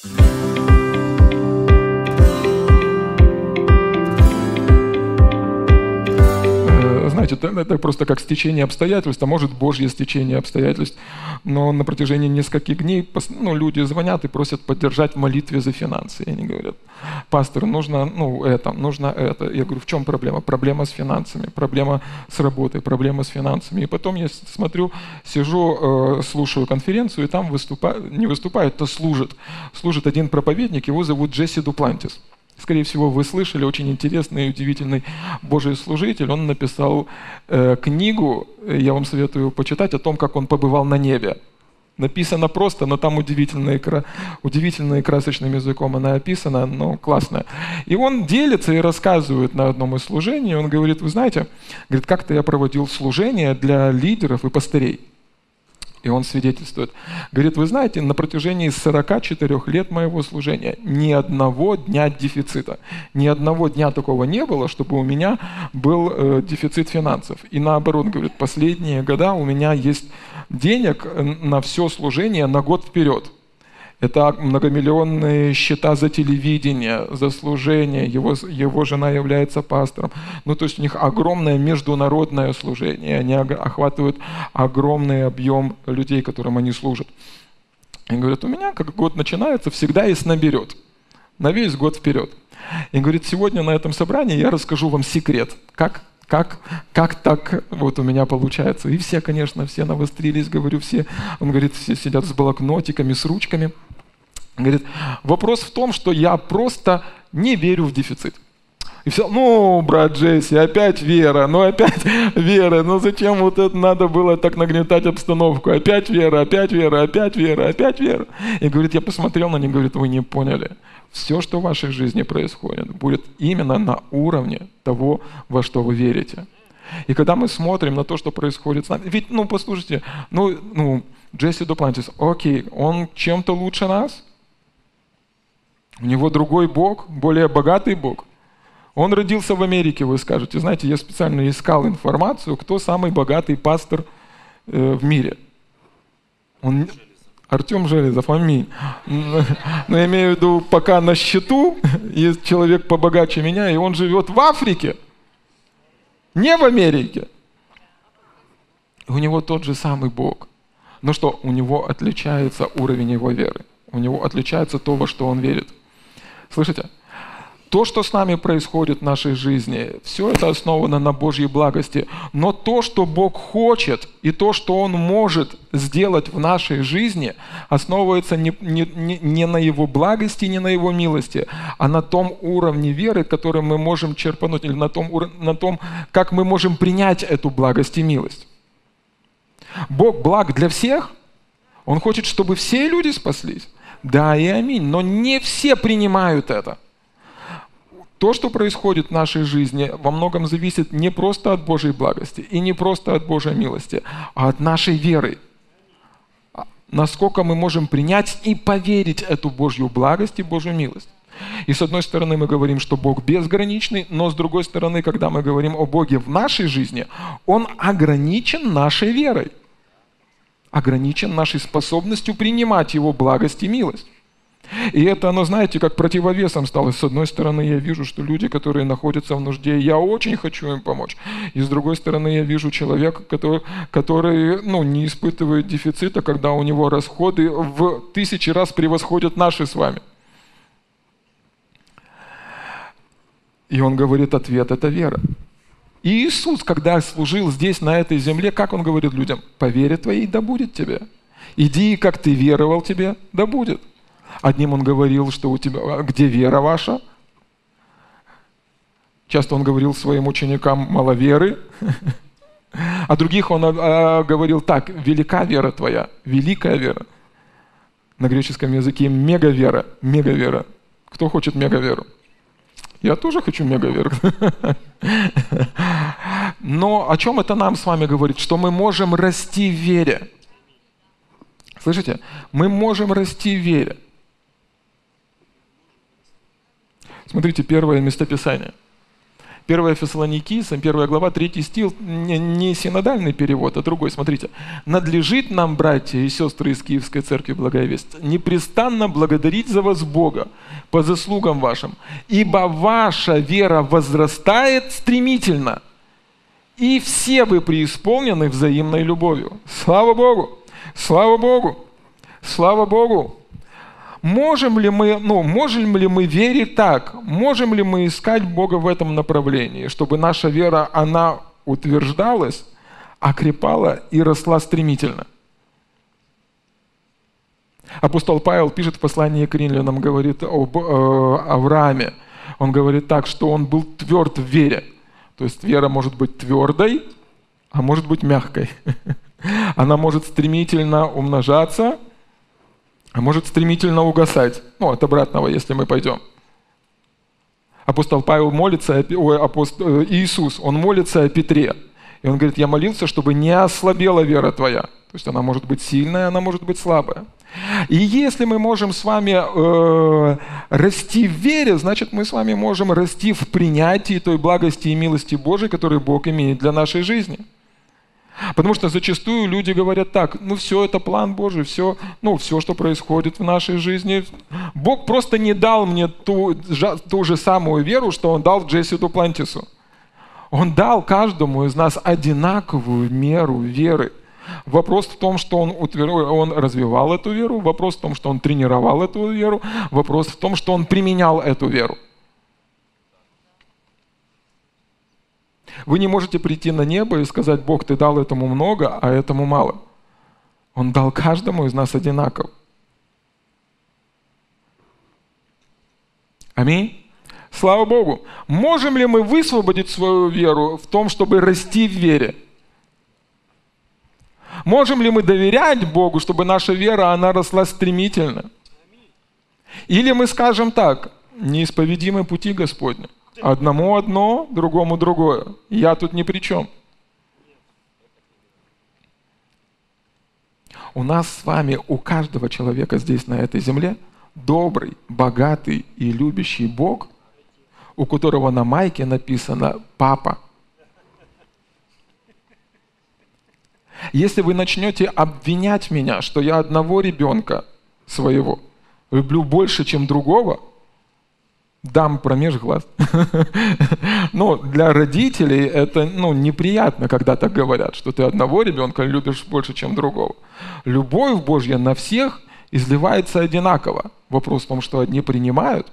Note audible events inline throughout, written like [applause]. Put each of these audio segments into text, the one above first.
Thank you. Знаете, это, это просто как стечение обстоятельств, а может Божье стечение обстоятельств. Но на протяжении нескольких дней ну, люди звонят и просят поддержать в молитве за финансы. И они говорят, пастор, нужно ну, это, нужно это. Я говорю, в чем проблема? Проблема с финансами, проблема с работой, проблема с финансами. И потом я смотрю, сижу, э, слушаю конференцию, и там выступают, не выступают, а служит. Служит один проповедник, его зовут Джесси Дуплантис. Скорее всего, вы слышали, очень интересный и удивительный Божий служитель. Он написал э, книгу, я вам советую почитать, о том, как он побывал на небе. Написано просто, но там удивительно, удивительно и красочным языком она описана, но классно. И он делится и рассказывает на одном из служений, он говорит, вы знаете, говорит, как-то я проводил служение для лидеров и пастырей. И он свидетельствует. Говорит, вы знаете, на протяжении 44 лет моего служения ни одного дня дефицита, ни одного дня такого не было, чтобы у меня был э, дефицит финансов. И наоборот, говорит, последние года у меня есть денег на все служение на год вперед. Это многомиллионные счета за телевидение, за служение. Его, его жена является пастором. Ну, то есть у них огромное международное служение. Они охватывают огромный объем людей, которым они служат. И говорят, у меня, как год начинается, всегда есть наберет. На весь год вперед. И говорит, сегодня на этом собрании я расскажу вам секрет, как как, как так вот у меня получается? И все, конечно, все навострились, говорю, все. Он говорит, все сидят с блокнотиками, с ручками. Говорит, вопрос в том, что я просто не верю в дефицит. И все, ну, брат Джесси, опять вера, ну опять [laughs] вера, ну зачем вот это надо было так нагнетать обстановку? Опять вера, опять вера, опять вера, опять вера. И говорит, я посмотрел на них, говорит, вы не поняли. Все, что в вашей жизни происходит, будет именно на уровне того, во что вы верите. И когда мы смотрим на то, что происходит с нами, ведь, ну, послушайте, ну, ну Джесси Дуплантис, окей, он чем-то лучше нас – у него другой Бог, более богатый Бог. Он родился в Америке, вы скажете. Знаете, я специально искал информацию, кто самый богатый пастор э, в мире. Он... Артем Железов, аминь. Но я имею в виду, пока на счету есть человек побогаче меня, и он живет в Африке, не в Америке. У него тот же самый Бог. Но что, у него отличается уровень его веры. У него отличается то, во что он верит. Слышите? То, что с нами происходит в нашей жизни, все это основано на Божьей благости. Но то, что Бог хочет, и то, что Он может сделать в нашей жизни, основывается не, не, не на Его благости, не на Его милости, а на том уровне веры, который мы можем черпануть, или на том, на том, как мы можем принять эту благость и милость. Бог благ для всех. Он хочет, чтобы все люди спаслись. Да и аминь. Но не все принимают это. То, что происходит в нашей жизни, во многом зависит не просто от Божьей благости и не просто от Божьей милости, а от нашей веры. Насколько мы можем принять и поверить эту Божью благость и Божью милость. И с одной стороны мы говорим, что Бог безграничный, но с другой стороны, когда мы говорим о Боге в нашей жизни, Он ограничен нашей верой ограничен нашей способностью принимать Его благость и милость. И это, оно, знаете, как противовесом стало. С одной стороны, я вижу, что люди, которые находятся в нужде, я очень хочу им помочь. И с другой стороны, я вижу человека, который, который ну, не испытывает дефицита, когда у него расходы в тысячи раз превосходят наши с вами. И он говорит, ответ – это вера. И Иисус, когда служил здесь, на этой земле, как Он говорит людям? «По вере твоей да будет тебе. Иди, как ты веровал тебе, да будет». Одним Он говорил, что у тебя, «А где вера ваша? Часто Он говорил своим ученикам маловеры, а других Он а, говорил так, велика вера твоя, великая вера. На греческом языке мегавера, мегавера. Кто хочет мегаверу? Я тоже хочу мегаверх. Но о чем это нам с вами говорит? Что мы можем расти в вере. Слышите? Мы можем расти в вере. Смотрите, первое местописание. 1 Фессалоникийцам, 1 глава, 3 стих, не, не синодальный перевод, а другой. Смотрите. «Надлежит нам, братья и сестры из Киевской церкви Благовесть, непрестанно благодарить за вас Бога по заслугам вашим, ибо ваша вера возрастает стремительно, и все вы преисполнены взаимной любовью». Слава Богу! Слава Богу! Слава Богу! Можем ли мы, ну, можем ли мы верить так? Можем ли мы искать Бога в этом направлении, чтобы наша вера, она утверждалась, окрепала и росла стремительно? Апостол Павел пишет в послании к римлянам, говорит об э, Аврааме. Он говорит так, что он был тверд в вере. То есть вера может быть твердой, а может быть мягкой. [laughs] Она может стремительно умножаться, а может стремительно угасать. Ну, от обратного, если мы пойдем. Апостол Павел молится, ой, апостол, э, Иисус, он молится о Петре. И он говорит, я молился, чтобы не ослабела вера твоя. То есть она может быть сильная, она может быть слабая. И если мы можем с вами э, расти в вере, значит мы с вами можем расти в принятии той благости и милости Божией, которую Бог имеет для нашей жизни. Потому что зачастую люди говорят так, ну все, это план Божий, все, ну все, что происходит в нашей жизни. Бог просто не дал мне ту, ту же самую веру, что Он дал Джесси Дуплантису. Он дал каждому из нас одинаковую меру веры. Вопрос в том, что он, он развивал эту веру, вопрос в том, что он тренировал эту веру, вопрос в том, что он применял эту веру. Вы не можете прийти на небо и сказать, Бог, ты дал этому много, а этому мало. Он дал каждому из нас одинаково. Аминь. Слава Богу. Можем ли мы высвободить свою веру в том, чтобы расти в вере? Можем ли мы доверять Богу, чтобы наша вера, она росла стремительно? Или мы скажем так, неисповедимы пути Господня. Одному одно, другому другое. Я тут ни при чем. У нас с вами, у каждого человека здесь, на этой земле, добрый, богатый и любящий Бог, у которого на майке написано «Папа». Если вы начнете обвинять меня, что я одного ребенка своего люблю больше, чем другого – дам промеж глаз. [laughs] Но для родителей это ну, неприятно, когда так говорят, что ты одного ребенка любишь больше, чем другого. Любовь Божья на всех изливается одинаково. Вопрос в том, что одни принимают,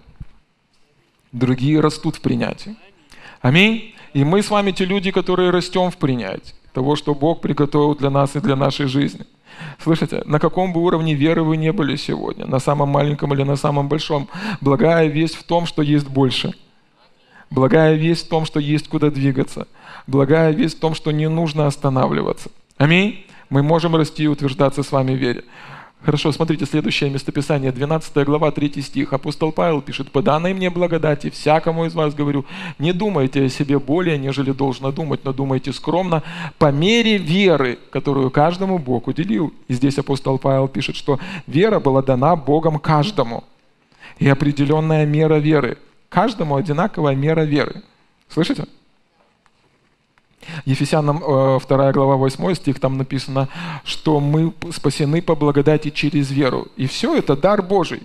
другие растут в принятии. Аминь. И мы с вами те люди, которые растем в принятии того, что Бог приготовил для нас и для нашей жизни. Слышите, на каком бы уровне веры вы не были сегодня, на самом маленьком или на самом большом, благая весть в том, что есть больше. Благая весть в том, что есть куда двигаться. Благая весть в том, что не нужно останавливаться. Аминь. Мы можем расти и утверждаться с вами в вере. Хорошо, смотрите, следующее местописание, 12 глава, 3 стих. Апостол Павел пишет, «По данной мне благодати, всякому из вас говорю, не думайте о себе более, нежели должно думать, но думайте скромно, по мере веры, которую каждому Бог уделил». И здесь апостол Павел пишет, что вера была дана Богом каждому. И определенная мера веры. Каждому одинаковая мера веры. Слышите? Ефесянам 2 э, глава 8 стих, там написано, что мы спасены по благодати через веру. И все это дар Божий.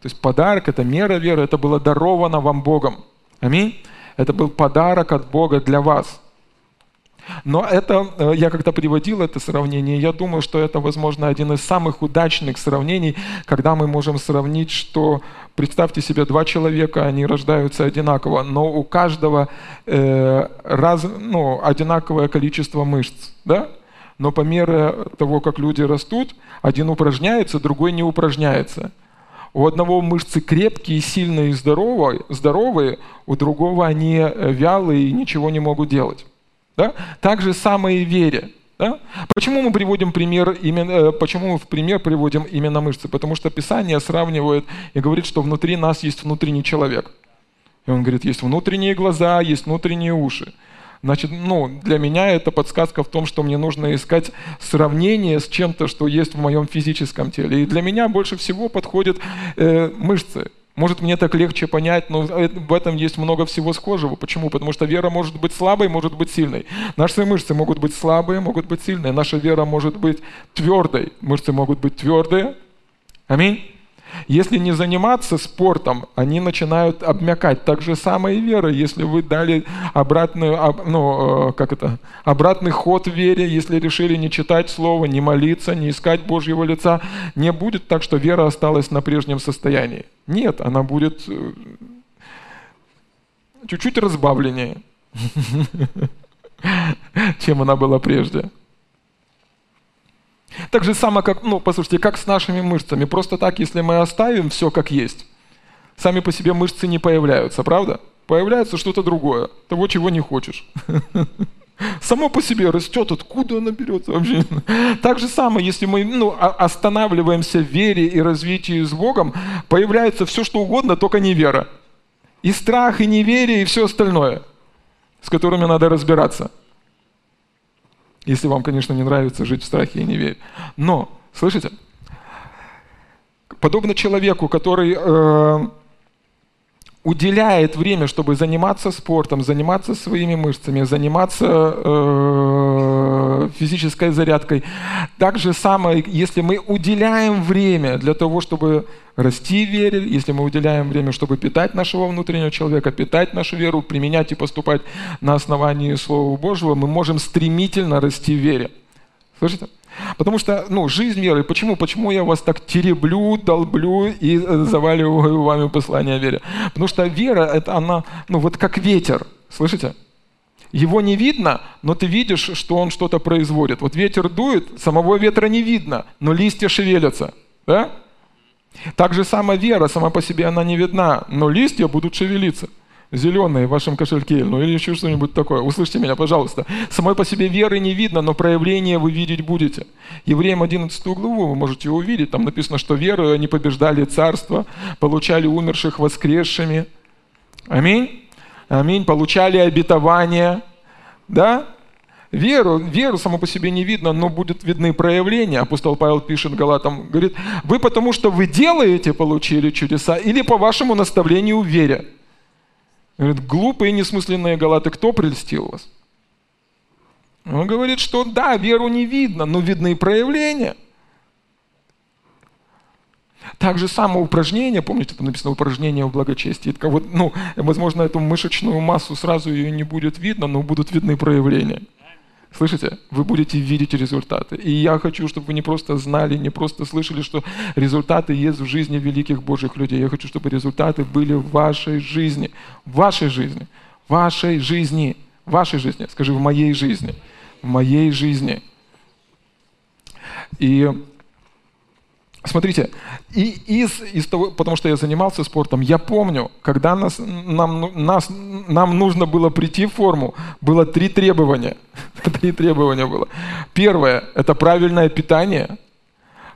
То есть подарок, это мера веры, это было даровано вам Богом. Аминь. Это был подарок от Бога для вас. Но это, э, я когда приводил это сравнение, я думаю, что это, возможно, один из самых удачных сравнений, когда мы можем сравнить, что, представьте себе, два человека, они рождаются одинаково, но у каждого э, раз, ну, одинаковое количество мышц, да? Но по мере того, как люди растут, один упражняется, другой не упражняется. У одного мышцы крепкие, сильные и здоровые, здоровые, у другого они э, вялые и ничего не могут делать. Да? Так же самое и вере. Да? Почему мы приводим пример именно, э, почему мы в пример приводим именно мышцы? Потому что Писание сравнивает и говорит, что внутри нас есть внутренний человек. И он говорит, есть внутренние глаза, есть внутренние уши. Значит, ну, для меня это подсказка в том, что мне нужно искать сравнение с чем-то, что есть в моем физическом теле. И для меня больше всего подходят э, мышцы. Может, мне так легче понять, но в этом есть много всего схожего. Почему? Потому что вера может быть слабой, может быть сильной. Наши мышцы могут быть слабые, могут быть сильные. Наша вера может быть твердой. Мышцы могут быть твердые. Аминь. Если не заниматься спортом, они начинают обмякать. Так же самое и вера. Если вы дали обратную, ну, э, как это, обратный ход вере, если решили не читать Слово, не молиться, не искать Божьего лица, не будет так, что вера осталась на прежнем состоянии. Нет, она будет э, чуть-чуть разбавленнее, [laughs] чем она была прежде. Так же самое, как, ну, послушайте, как с нашими мышцами. Просто так, если мы оставим все как есть, сами по себе мышцы не появляются, правда? Появляется что-то другое, того, чего не хочешь. [laughs] Само по себе растет, откуда она берется вообще? [laughs] Так же самое, если мы ну, останавливаемся в вере и развитии с Богом, появляется все, что угодно, только не вера. И страх, и неверие, и все остальное, с которыми надо разбираться. Если вам, конечно, не нравится жить в страхе и неверии. Но, слышите, подобно человеку, который э, уделяет время, чтобы заниматься спортом, заниматься своими мышцами, заниматься э, физической зарядкой. Так же самое, если мы уделяем время для того, чтобы расти в вере, если мы уделяем время, чтобы питать нашего внутреннего человека, питать нашу веру, применять и поступать на основании Слова Божьего, мы можем стремительно расти в вере. Слышите? Потому что, ну, жизнь веры, почему? Почему я вас так тереблю, долблю и э, заваливаю вами послание о вере? Потому что вера, это она, ну, вот как ветер, слышите? Его не видно, но ты видишь, что он что-то производит. Вот ветер дует, самого ветра не видно, но листья шевелятся, да? Так же сама вера, сама по себе она не видна, но листья будут шевелиться зеленые в вашем кошельке, ну или еще что-нибудь такое. Услышьте меня, пожалуйста. Самой по себе веры не видно, но проявление вы видеть будете. Евреям 11 главу вы можете увидеть. Там написано, что верою они побеждали царство, получали умерших воскресшими. Аминь. Аминь. Получали обетование. Да? Веру, веру само по себе не видно, но будут видны проявления. Апостол Павел пишет Галатам, говорит, вы потому что вы делаете, получили чудеса, или по вашему наставлению веря. Говорит, глупые несмысленные галаты, кто прельстил вас? Он говорит, что да, веру не видно, но видны проявления. Так же самое упражнение, помните, там написано упражнение в благочестии. Вот, ну, возможно, эту мышечную массу сразу ее не будет видно, но будут видны проявления. Слышите? Вы будете видеть результаты. И я хочу, чтобы вы не просто знали, не просто слышали, что результаты есть в жизни великих Божьих людей. Я хочу, чтобы результаты были в вашей жизни. В вашей жизни. В вашей жизни. В вашей жизни. Скажи, в моей жизни. В моей жизни. И Смотрите, и из, из того, потому что я занимался спортом, я помню, когда нас, нам, ну, нас, нам нужно было прийти в форму, было три требования. [laughs] три требования было. Первое – это правильное питание.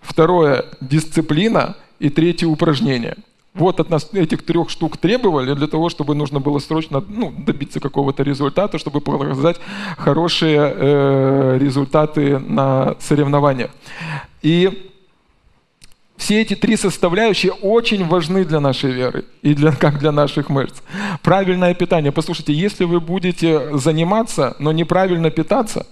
Второе – дисциплина. И третье – упражнение. Вот от нас этих трех штук требовали для того, чтобы нужно было срочно ну, добиться какого-то результата, чтобы показать хорошие э, результаты на соревнованиях. И все эти три составляющие очень важны для нашей веры и для, как для наших мышц. Правильное питание. Послушайте, если вы будете заниматься, но неправильно питаться,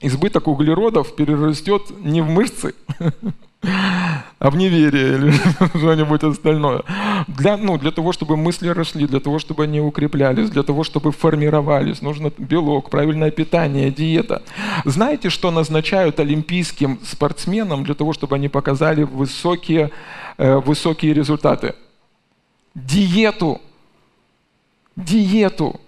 избыток углеродов перерастет не в мышцы, [laughs] а в неверие или [laughs] что-нибудь остальное. Для, ну, для того, чтобы мысли росли, для того, чтобы они укреплялись, для того, чтобы формировались, нужно белок, правильное питание, диета. Знаете, что назначают олимпийским спортсменам для того, чтобы они показали высокие, э, высокие результаты? Диету. Диету.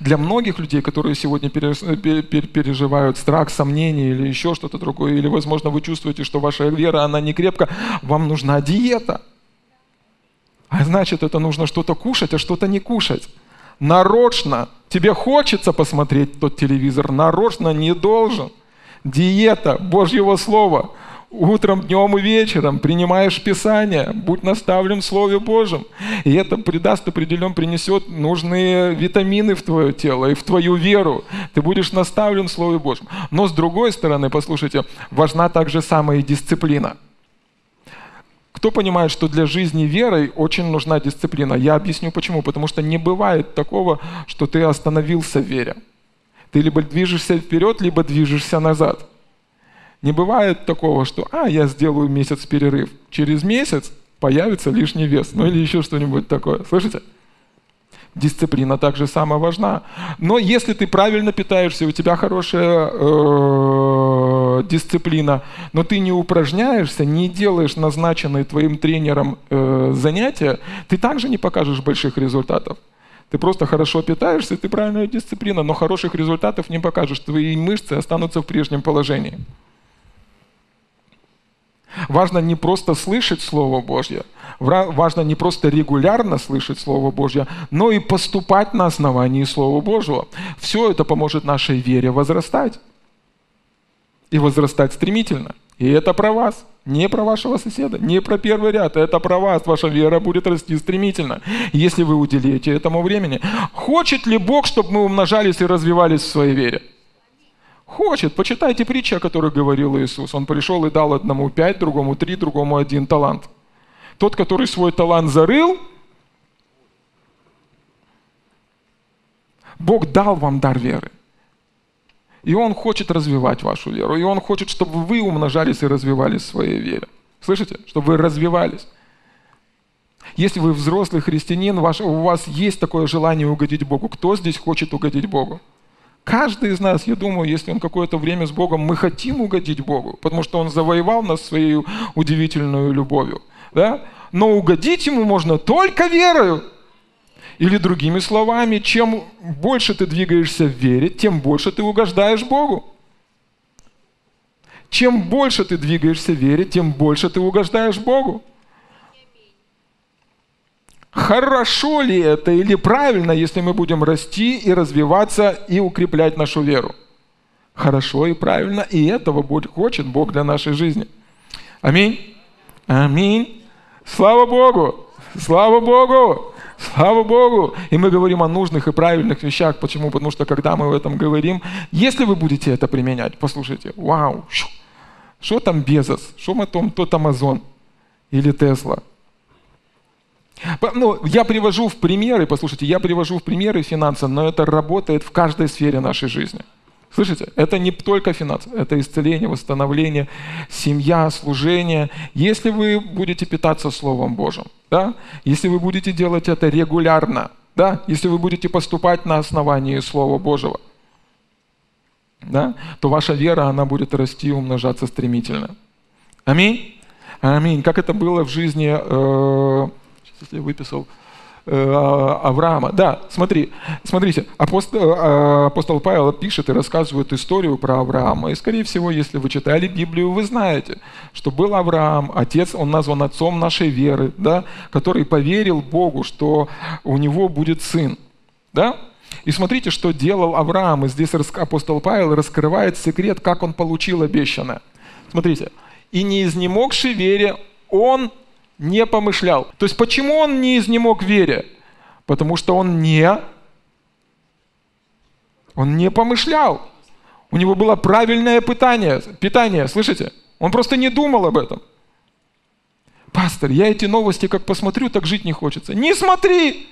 Для многих людей, которые сегодня переживают страх, сомнения или еще что-то другое, или, возможно, вы чувствуете, что ваша вера, она не крепка, вам нужна диета. А значит, это нужно что-то кушать, а что-то не кушать. Нарочно. Тебе хочется посмотреть тот телевизор, нарочно не должен. Диета Божьего Слова – утром, днем и вечером принимаешь Писание, будь наставлен в Слове Божьем. И это придаст определен, принесет нужные витамины в твое тело и в твою веру. Ты будешь наставлен в Слове Божьем. Но с другой стороны, послушайте, важна также самая дисциплина. Кто понимает, что для жизни верой очень нужна дисциплина? Я объясню почему. Потому что не бывает такого, что ты остановился в вере. Ты либо движешься вперед, либо движешься назад. Не бывает такого, что «а, я сделаю месяц перерыв». Через месяц появится лишний вес, ну или еще что-нибудь такое. Слышите? Дисциплина также самая важна. Но если ты правильно питаешься, у тебя хорошая э, дисциплина, но ты не упражняешься, не делаешь назначенные твоим тренером э, занятия, ты также не покажешь больших результатов. Ты просто хорошо питаешься, ты правильная дисциплина, но хороших результатов не покажешь. Твои мышцы останутся в прежнем положении. Важно не просто слышать Слово Божье, важно не просто регулярно слышать Слово Божье, но и поступать на основании Слова Божьего. Все это поможет нашей вере возрастать. И возрастать стремительно. И это про вас, не про вашего соседа, не про первый ряд. Это про вас. Ваша вера будет расти стремительно, если вы уделите этому времени. Хочет ли Бог, чтобы мы умножались и развивались в своей вере? Хочет. Почитайте притчи, о которых говорил Иисус. Он пришел и дал одному пять, другому три, другому один талант. Тот, который свой талант зарыл, Бог дал вам дар веры. И Он хочет развивать вашу веру. И Он хочет, чтобы вы умножались и развивались в своей вере. Слышите? Чтобы вы развивались. Если вы взрослый христианин, у вас есть такое желание угодить Богу. Кто здесь хочет угодить Богу? Каждый из нас, я думаю, если он какое-то время с Богом, мы хотим угодить Богу, потому что Он завоевал нас своей удивительной любовью. Да? Но угодить Ему можно только верою. Или другими словами, чем больше ты двигаешься в вере, тем больше ты угождаешь Богу. Чем больше ты двигаешься в вере, тем больше ты угождаешь Богу. Хорошо ли это или правильно, если мы будем расти и развиваться и укреплять нашу веру? Хорошо и правильно, и этого хочет Бог для нашей жизни. Аминь. Аминь. Слава Богу! Слава Богу! Слава Богу! И мы говорим о нужных и правильных вещах. Почему? Потому что когда мы об этом говорим, если вы будете это применять, послушайте, вау, что там Безос, что мы там, тот Амазон или Тесла, ну, я привожу в примеры, послушайте, я привожу в примеры финансы, но это работает в каждой сфере нашей жизни. Слышите? Это не только финансы, это исцеление, восстановление, семья, служение. Если вы будете питаться Словом Божьим, да? если вы будете делать это регулярно, да? если вы будете поступать на основании Слова Божьего, да? то ваша вера, она будет расти и умножаться стремительно. Аминь. Аминь. Как это было в жизни э, выписал э, Авраама. Да, смотри, смотрите, апостол, э, апостол Павел пишет и рассказывает историю про Авраама. И, скорее всего, если вы читали Библию, вы знаете, что был Авраам, отец, он назван отцом нашей веры, да, который поверил Богу, что у него будет сын. Да? И смотрите, что делал Авраам. И здесь апостол Павел раскрывает секрет, как он получил обещанное. Смотрите. «И не изнемогший вере он не помышлял. То есть почему он не изнемог вере? Потому что он не, он не помышлял. У него было правильное питание, питание, слышите? Он просто не думал об этом. Пастор, я эти новости как посмотрю, так жить не хочется. Не смотри!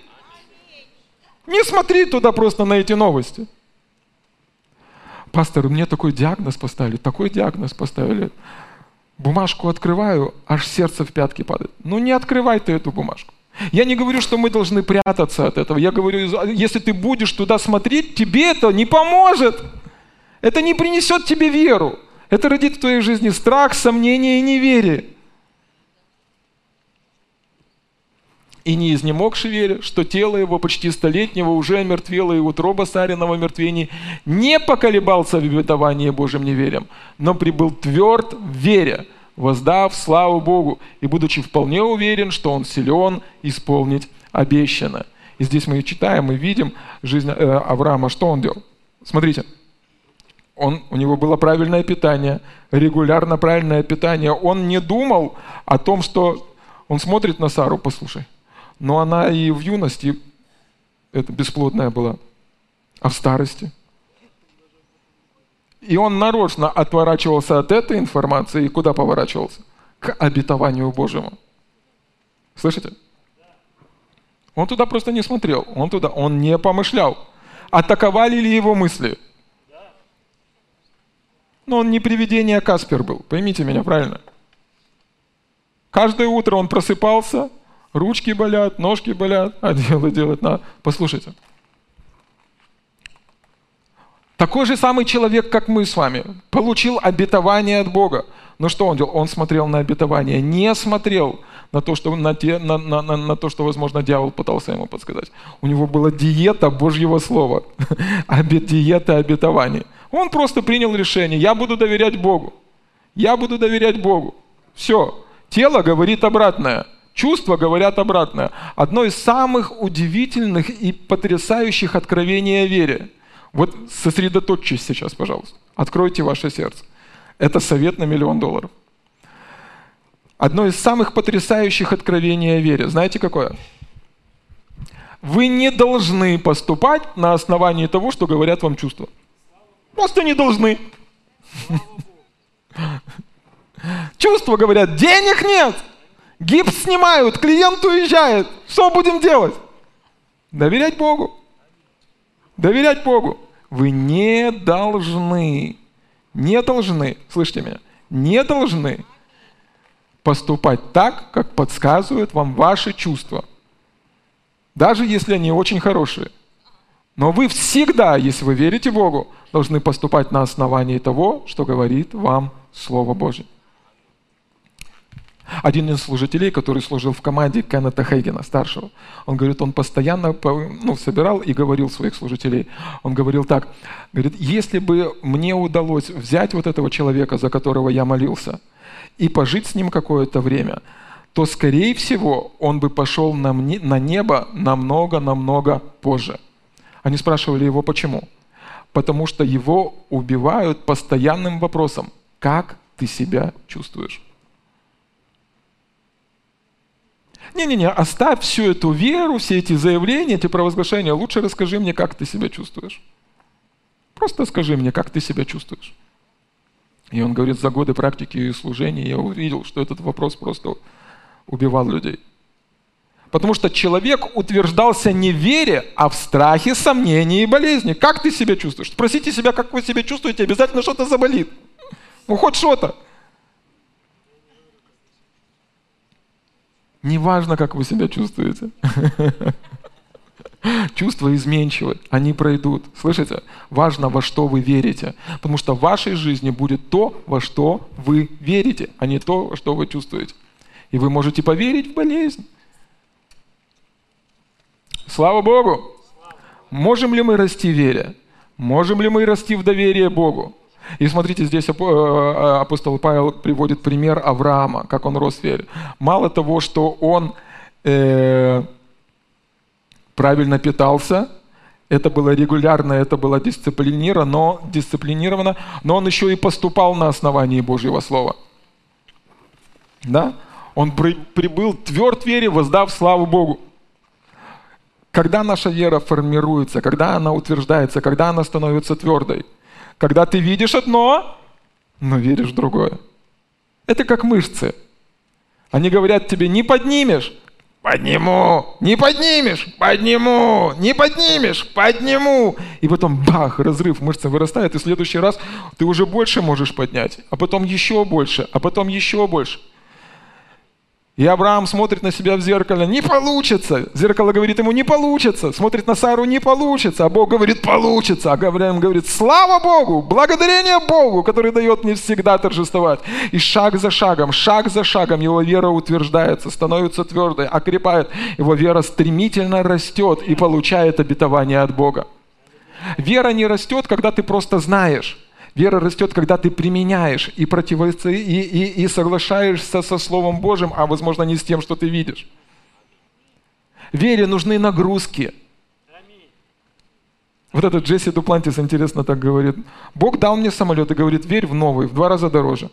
Не смотри туда просто на эти новости. Пастор, мне такой диагноз поставили, такой диагноз поставили. Бумажку открываю, аж сердце в пятки падает. Ну не открывай ты эту бумажку. Я не говорю, что мы должны прятаться от этого. Я говорю, если ты будешь туда смотреть, тебе это не поможет. Это не принесет тебе веру. Это родит в твоей жизни страх, сомнение и неверие. И не изнемогши вере, что тело его почти столетнего уже омертвело, и утроба сариного мертвений, не поколебался в обетовании Божьим неверием, но прибыл тверд в вере, воздав славу Богу, и будучи вполне уверен, что он силен исполнить обещанное. И здесь мы читаем и видим жизнь э, Авраама, что он делал. Смотрите, он, у него было правильное питание, регулярно правильное питание. Он не думал о том, что он смотрит на Сару, послушай, но она и в юности это бесплодная была, а в старости. И он нарочно отворачивался от этой информации и куда поворачивался? К обетованию Божьему. Слышите? Он туда просто не смотрел, он туда, он не помышлял. Атаковали ли его мысли? Но он не привидение, а Каспер был, поймите меня правильно. Каждое утро он просыпался, ручки болят, ножки болят, а [laughs] дело делать надо. Послушайте. Такой же самый человек, как мы с вами, получил обетование от Бога. Но что он делал? Он смотрел на обетование, не смотрел на то, что, на, те, на, на, на, на то, что, возможно, дьявол пытался ему подсказать. У него была диета Божьего Слова, [laughs] диета обетований. Он просто принял решение, я буду доверять Богу. Я буду доверять Богу. Все. Тело говорит обратное. Чувства говорят обратное. Одно из самых удивительных и потрясающих откровений о вере. Вот сосредоточьтесь сейчас, пожалуйста. Откройте ваше сердце. Это совет на миллион долларов. Одно из самых потрясающих откровений о вере. Знаете какое? Вы не должны поступать на основании того, что говорят вам чувства. Просто не должны. [laughs] Чувства говорят, денег нет, гипс снимают, клиент уезжает. Что будем делать? Доверять Богу. Доверять Богу. Вы не должны, не должны, слышите меня, не должны поступать так, как подсказывают вам ваши чувства. Даже если они очень хорошие. Но вы всегда, если вы верите Богу, должны поступать на основании того, что говорит вам Слово Божье. Один из служителей, который служил в команде Кеннета Хейгена, старшего, он говорит, он постоянно ну, собирал и говорил своих служителей. Он говорил так, говорит, если бы мне удалось взять вот этого человека, за которого я молился, и пожить с ним какое-то время, то, скорее всего, он бы пошел на, на небо намного-намного позже. Они спрашивали его, почему? Потому что его убивают постоянным вопросом, как ты себя чувствуешь? Не-не-не, оставь всю эту веру, все эти заявления, эти провозглашения. Лучше расскажи мне, как ты себя чувствуешь. Просто скажи мне, как ты себя чувствуешь. И он говорит, за годы практики и служения я увидел, что этот вопрос просто убивал людей. Потому что человек утверждался не в вере, а в страхе, сомнении и болезни. Как ты себя чувствуешь? Спросите себя, как вы себя чувствуете, обязательно что-то заболит. Ну, хоть что-то. Неважно, как вы себя чувствуете. [laughs] Чувства изменчивы, они пройдут. Слышите? Важно, во что вы верите. Потому что в вашей жизни будет то, во что вы верите, а не то, во что вы чувствуете. И вы можете поверить в болезнь. Слава Богу! Можем ли мы расти в вере? Можем ли мы расти в доверии Богу? И смотрите, здесь э, э, апостол Павел приводит пример Авраама, как он рос в вере. Мало того, что он э, правильно питался, это было регулярно, это было дисциплинировано, но, дисциплинировано, но он еще и поступал на основании Божьего Слова. Да? Он при, прибыл тверд в вере, воздав славу Богу. Когда наша вера формируется, когда она утверждается, когда она становится твердой – когда ты видишь одно, но веришь в другое. Это как мышцы. Они говорят тебе, не поднимешь, подниму, не поднимешь, подниму, не поднимешь, подниму. И потом бах, разрыв, мышца вырастает, и в следующий раз ты уже больше можешь поднять, а потом еще больше, а потом еще больше – и Авраам смотрит на себя в зеркало, не получится. Зеркало говорит ему, не получится. Смотрит на Сару, не получится. А Бог говорит, получится. А Авраам говорит, слава Богу, благодарение Богу, который дает мне всегда торжествовать. И шаг за шагом, шаг за шагом его вера утверждается, становится твердой, окрепает. Его вера стремительно растет и получает обетование от Бога. Вера не растет, когда ты просто знаешь. Вера растет, когда ты применяешь и, противостои, и, и, и соглашаешься со Словом Божьим, а возможно не с тем, что ты видишь. Вере нужны нагрузки. Вот этот Джесси Дуплантис интересно так говорит. Бог дал мне самолет и говорит, верь в новый, в два раза дороже.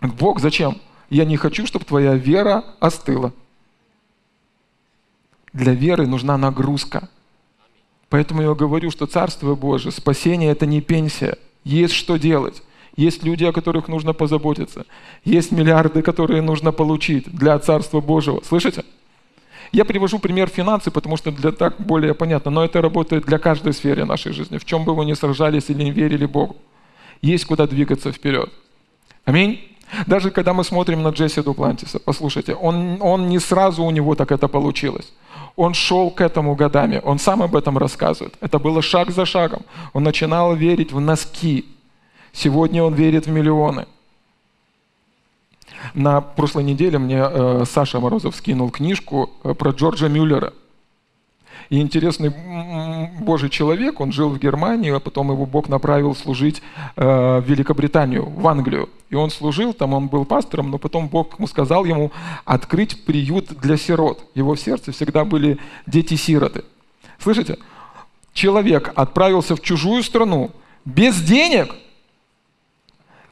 Бог, зачем? Я не хочу, чтобы твоя вера остыла. Для веры нужна нагрузка. Поэтому я говорю, что Царство Божие, спасение – это не пенсия. Есть что делать. Есть люди, о которых нужно позаботиться. Есть миллиарды, которые нужно получить для Царства Божьего. Слышите? Я привожу пример финансы, потому что для так более понятно, но это работает для каждой сферы нашей жизни. В чем бы вы ни сражались или не верили Богу. Есть куда двигаться вперед. Аминь. Даже когда мы смотрим на Джесси Дуплантиса, послушайте, он, он не сразу у него так это получилось. Он шел к этому годами, он сам об этом рассказывает. Это было шаг за шагом. Он начинал верить в носки. Сегодня он верит в миллионы. На прошлой неделе мне э, Саша Морозов скинул книжку э, про Джорджа Мюллера – и интересный Божий человек, он жил в Германии, а потом его Бог направил служить э, в Великобританию, в Англию. И он служил, там он был пастором, но потом Бог ему сказал ему открыть приют для сирот. Его в сердце всегда были дети-сироты. Слышите? Человек отправился в чужую страну без денег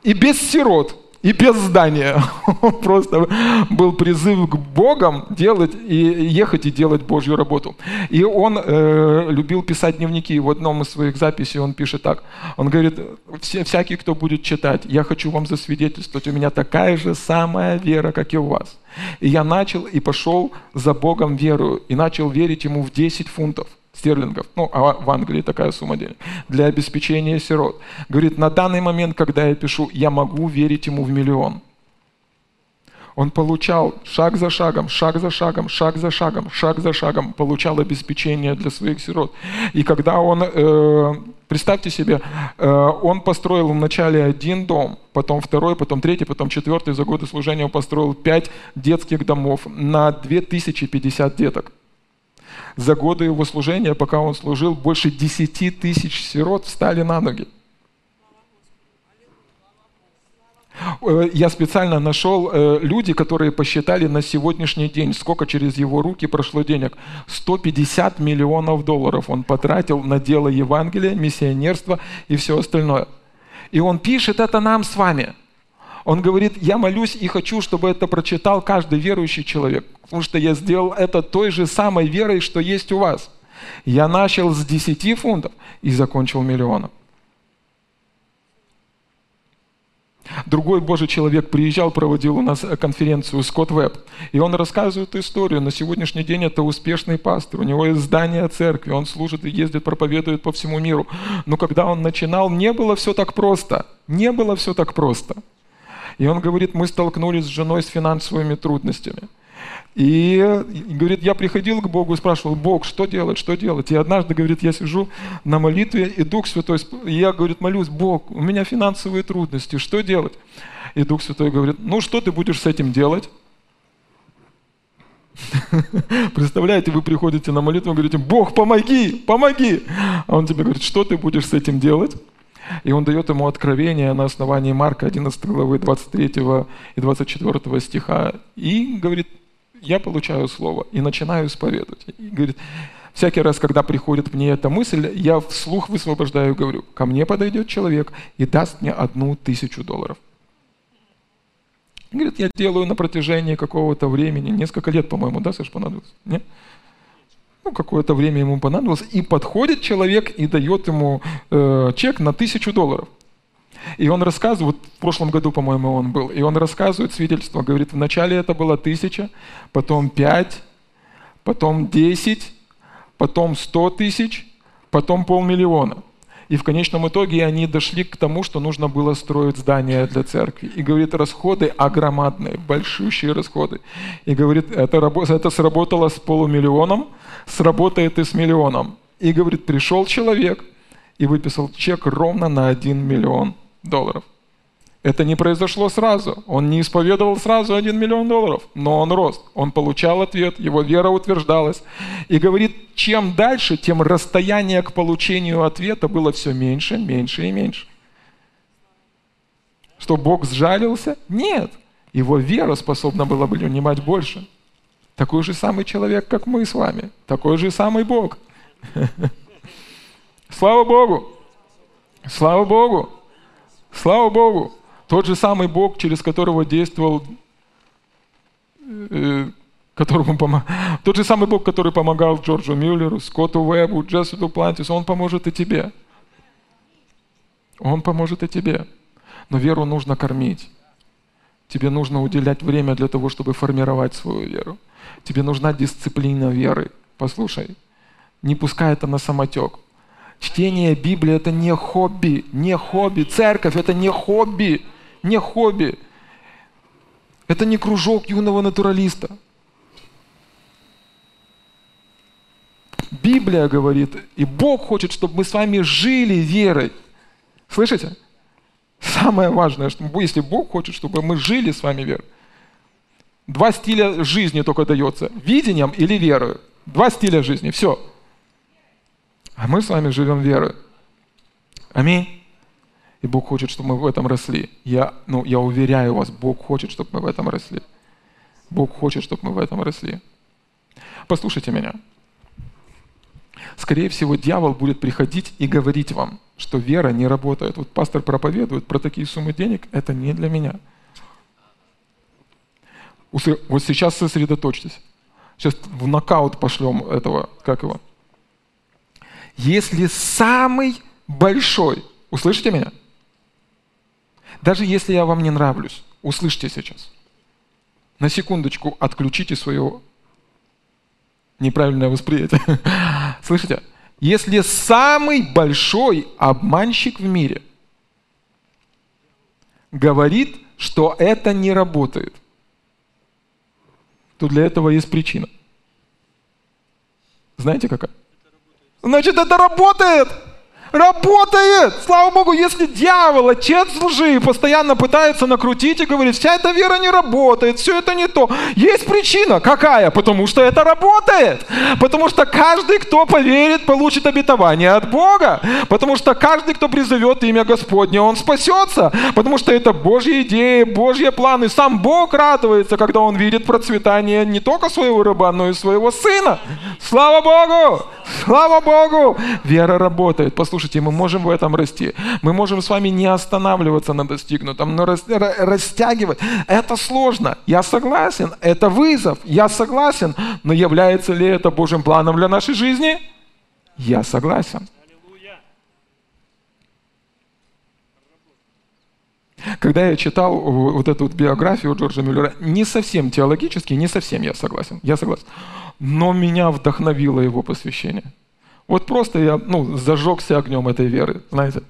и без сирот – и без здания. Просто был призыв к Богам делать и ехать и делать Божью работу. И он э, любил писать дневники. В одном из своих записей он пишет так. Он говорит, все, всякий, кто будет читать, я хочу вам засвидетельствовать, у меня такая же самая вера, как и у вас. И я начал и пошел за Богом верую, и начал верить Ему в 10 фунтов – стерлингов, ну, а в Англии такая сумма денег, для обеспечения сирот. Говорит, на данный момент, когда я пишу, я могу верить ему в миллион. Он получал шаг за шагом, шаг за шагом, шаг за шагом, шаг за шагом, получал обеспечение для своих сирот. И когда он, э, представьте себе, э, он построил вначале один дом, потом второй, потом третий, потом четвертый, за годы служения он построил пять детских домов на 2050 деток за годы его служения, пока он служил, больше 10 тысяч сирот встали на ноги. Э, я специально нашел э, люди, которые посчитали на сегодняшний день, сколько через его руки прошло денег. 150 миллионов долларов он потратил на дело Евангелия, миссионерства и все остальное. И он пишет это нам с вами – он говорит, я молюсь и хочу, чтобы это прочитал каждый верующий человек, потому что я сделал это той же самой верой, что есть у вас. Я начал с 10 фунтов и закончил миллионом. Другой Божий человек приезжал, проводил у нас конференцию Скотт Веб, и он рассказывает историю. На сегодняшний день это успешный пастор, у него есть здание церкви, он служит и ездит, проповедует по всему миру. Но когда он начинал, не было все так просто. Не было все так просто. И он говорит, мы столкнулись с женой с финансовыми трудностями. И, говорит, я приходил к Богу и спрашивал, Бог, что делать, что делать? И однажды, говорит, я сижу на молитве, и Дух Святой, и я, говорит, молюсь, Бог, у меня финансовые трудности, что делать? И Дух Святой говорит, ну что ты будешь с этим делать? [laughs] Представляете, вы приходите на молитву и говорите, Бог, помоги, помоги. А он тебе говорит, что ты будешь с этим делать? И он дает ему откровение на основании Марка 11 главы 23 и 24 стиха. И говорит, я получаю слово и начинаю исповедовать. И говорит, всякий раз, когда приходит мне эта мысль, я вслух высвобождаю и говорю, ко мне подойдет человек и даст мне одну тысячу долларов. Говорит, я делаю на протяжении какого-то времени, несколько лет, по-моему, да, Саш, понадобилось? Нет? Ну, какое-то время ему понадобилось, и подходит человек и дает ему э, чек на тысячу долларов. И он рассказывает, в прошлом году, по-моему, он был, и он рассказывает свидетельство, говорит, вначале это было тысяча, потом пять, потом десять, потом сто тысяч, потом полмиллиона. И в конечном итоге они дошли к тому, что нужно было строить здание для церкви. И говорит, расходы огромадные, большущие расходы. И говорит, это, это сработало с полумиллионом, сработает и с миллионом. И говорит, пришел человек и выписал чек ровно на 1 миллион долларов. Это не произошло сразу. Он не исповедовал сразу 1 миллион долларов, но он рос. Он получал ответ, его вера утверждалась. И говорит, чем дальше, тем расстояние к получению ответа было все меньше, меньше и меньше. Что Бог сжалился? Нет. Его вера способна была бы принимать больше. Такой же самый человек, как мы с вами. Такой же самый Бог. [laughs] Слава Богу! Слава Богу! Слава Богу! Тот же самый Бог, через которого действовал, э, которому помог, тот же самый Бог, который помогал Джорджу Мюллеру, Скотту Уэбу, Джессу Дуплантису, Он поможет и тебе. Он поможет и тебе. Но веру нужно кормить. Тебе нужно уделять время для того, чтобы формировать свою веру. Тебе нужна дисциплина веры. Послушай, не пускай это на самотек. Чтение Библии – это не хобби, не хобби. Церковь – это не хобби, не хобби. Это не кружок юного натуралиста. Библия говорит, и Бог хочет, чтобы мы с вами жили верой. Слышите? Самое важное, что если Бог хочет, чтобы мы жили с вами верой. Два стиля жизни только дается. Видением или верой. Два стиля жизни. Все. А мы с вами живем верой. Аминь. И Бог хочет, чтобы мы в этом росли. Я, ну, я уверяю вас, Бог хочет, чтобы мы в этом росли. Бог хочет, чтобы мы в этом росли. Послушайте меня. Скорее всего, дьявол будет приходить и говорить вам, что вера не работает. Вот пастор проповедует про такие суммы денег, это не для меня. Вот сейчас сосредоточьтесь. Сейчас в нокаут пошлем этого, как его, если самый большой, услышите меня? Даже если я вам не нравлюсь, услышьте сейчас. На секундочку отключите свое неправильное восприятие. [laughs] Слышите? Если самый большой обманщик в мире говорит, что это не работает, то для этого есть причина. Знаете какая? Значит, это работает. Работает! Слава Богу, если дьявол, отец лжи, постоянно пытается накрутить и говорит, вся эта вера не работает, все это не то. Есть причина. Какая? Потому что это работает. Потому что каждый, кто поверит, получит обетование от Бога. Потому что каждый, кто призовет имя Господне, он спасется. Потому что это Божья идея, Божьи планы. Сам Бог радуется, когда он видит процветание не только своего раба, но и своего сына. Слава Богу! Слава Богу! Вера работает. Послушайте, мы можем в этом расти. Мы можем с вами не останавливаться на достигнутом, но растягивать. Это сложно. Я согласен. Это вызов. Я согласен. Но является ли это Божьим планом для нашей жизни? Я согласен. Когда я читал вот эту вот биографию Джорджа Мюллера, не совсем теологически, не совсем я согласен. Я согласен но меня вдохновило его посвящение. Вот просто я ну, зажегся огнем этой веры, знаете.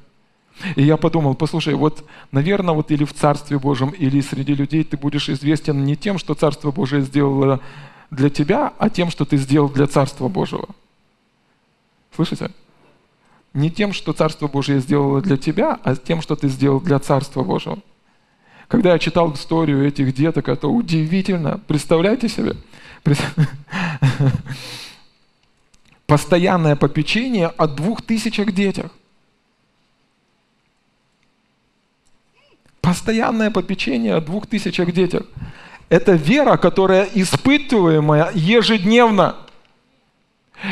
И я подумал, послушай, вот, наверное, вот или в Царстве Божьем, или среди людей ты будешь известен не тем, что Царство Божие сделало для тебя, а тем, что ты сделал для Царства Божьего. Слышите? Не тем, что Царство Божие сделало для тебя, а тем, что ты сделал для Царства Божьего. Когда я читал историю этих деток, это удивительно. Представляете себе? [laughs] Постоянное попечение о двух тысячах детях. Постоянное попечение о двух тысячах детях. Это вера, которая испытываемая ежедневно.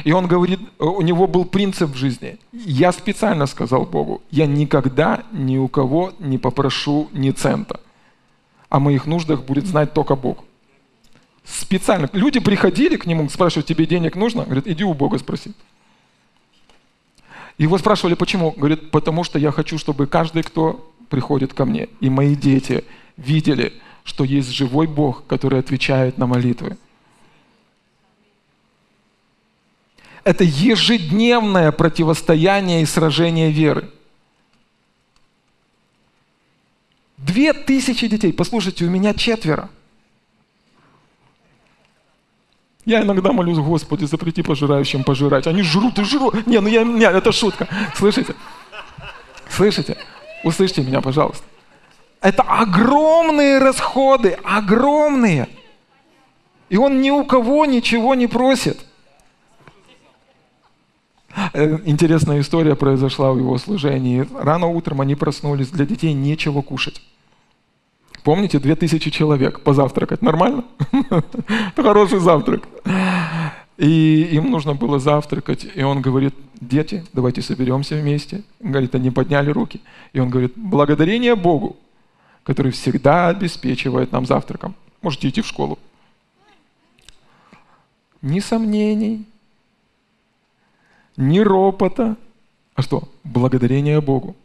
И он говорит, у него был принцип в жизни. Я специально сказал Богу, я никогда ни у кого не попрошу ни цента. О моих нуждах будет знать только Бог. Специально. Люди приходили к нему, спрашивают, тебе денег нужно? Говорит, иди у Бога спроси. Его спрашивали, почему? Говорит, потому что я хочу, чтобы каждый, кто приходит ко мне, и мои дети видели, что есть живой Бог, который отвечает на молитвы. Это ежедневное противостояние и сражение веры. Две тысячи детей. Послушайте, у меня четверо. Я иногда молюсь, Господи, запрети пожирающим пожирать. Они жрут и жрут. Не, ну я, не, это шутка. Слышите? Слышите? Услышьте меня, пожалуйста. Это огромные расходы, огромные. И он ни у кого ничего не просит. Э, интересная история произошла в его служении. Рано утром они проснулись, для детей нечего кушать. Помните, 2000 человек позавтракать. Нормально? [laughs] Хороший завтрак. И им нужно было завтракать. И он говорит, дети, давайте соберемся вместе. Он говорит, они подняли руки. И он говорит, благодарение Богу, который всегда обеспечивает нам завтраком. Можете идти в школу. Ни сомнений, ни ропота. А что? Благодарение Богу.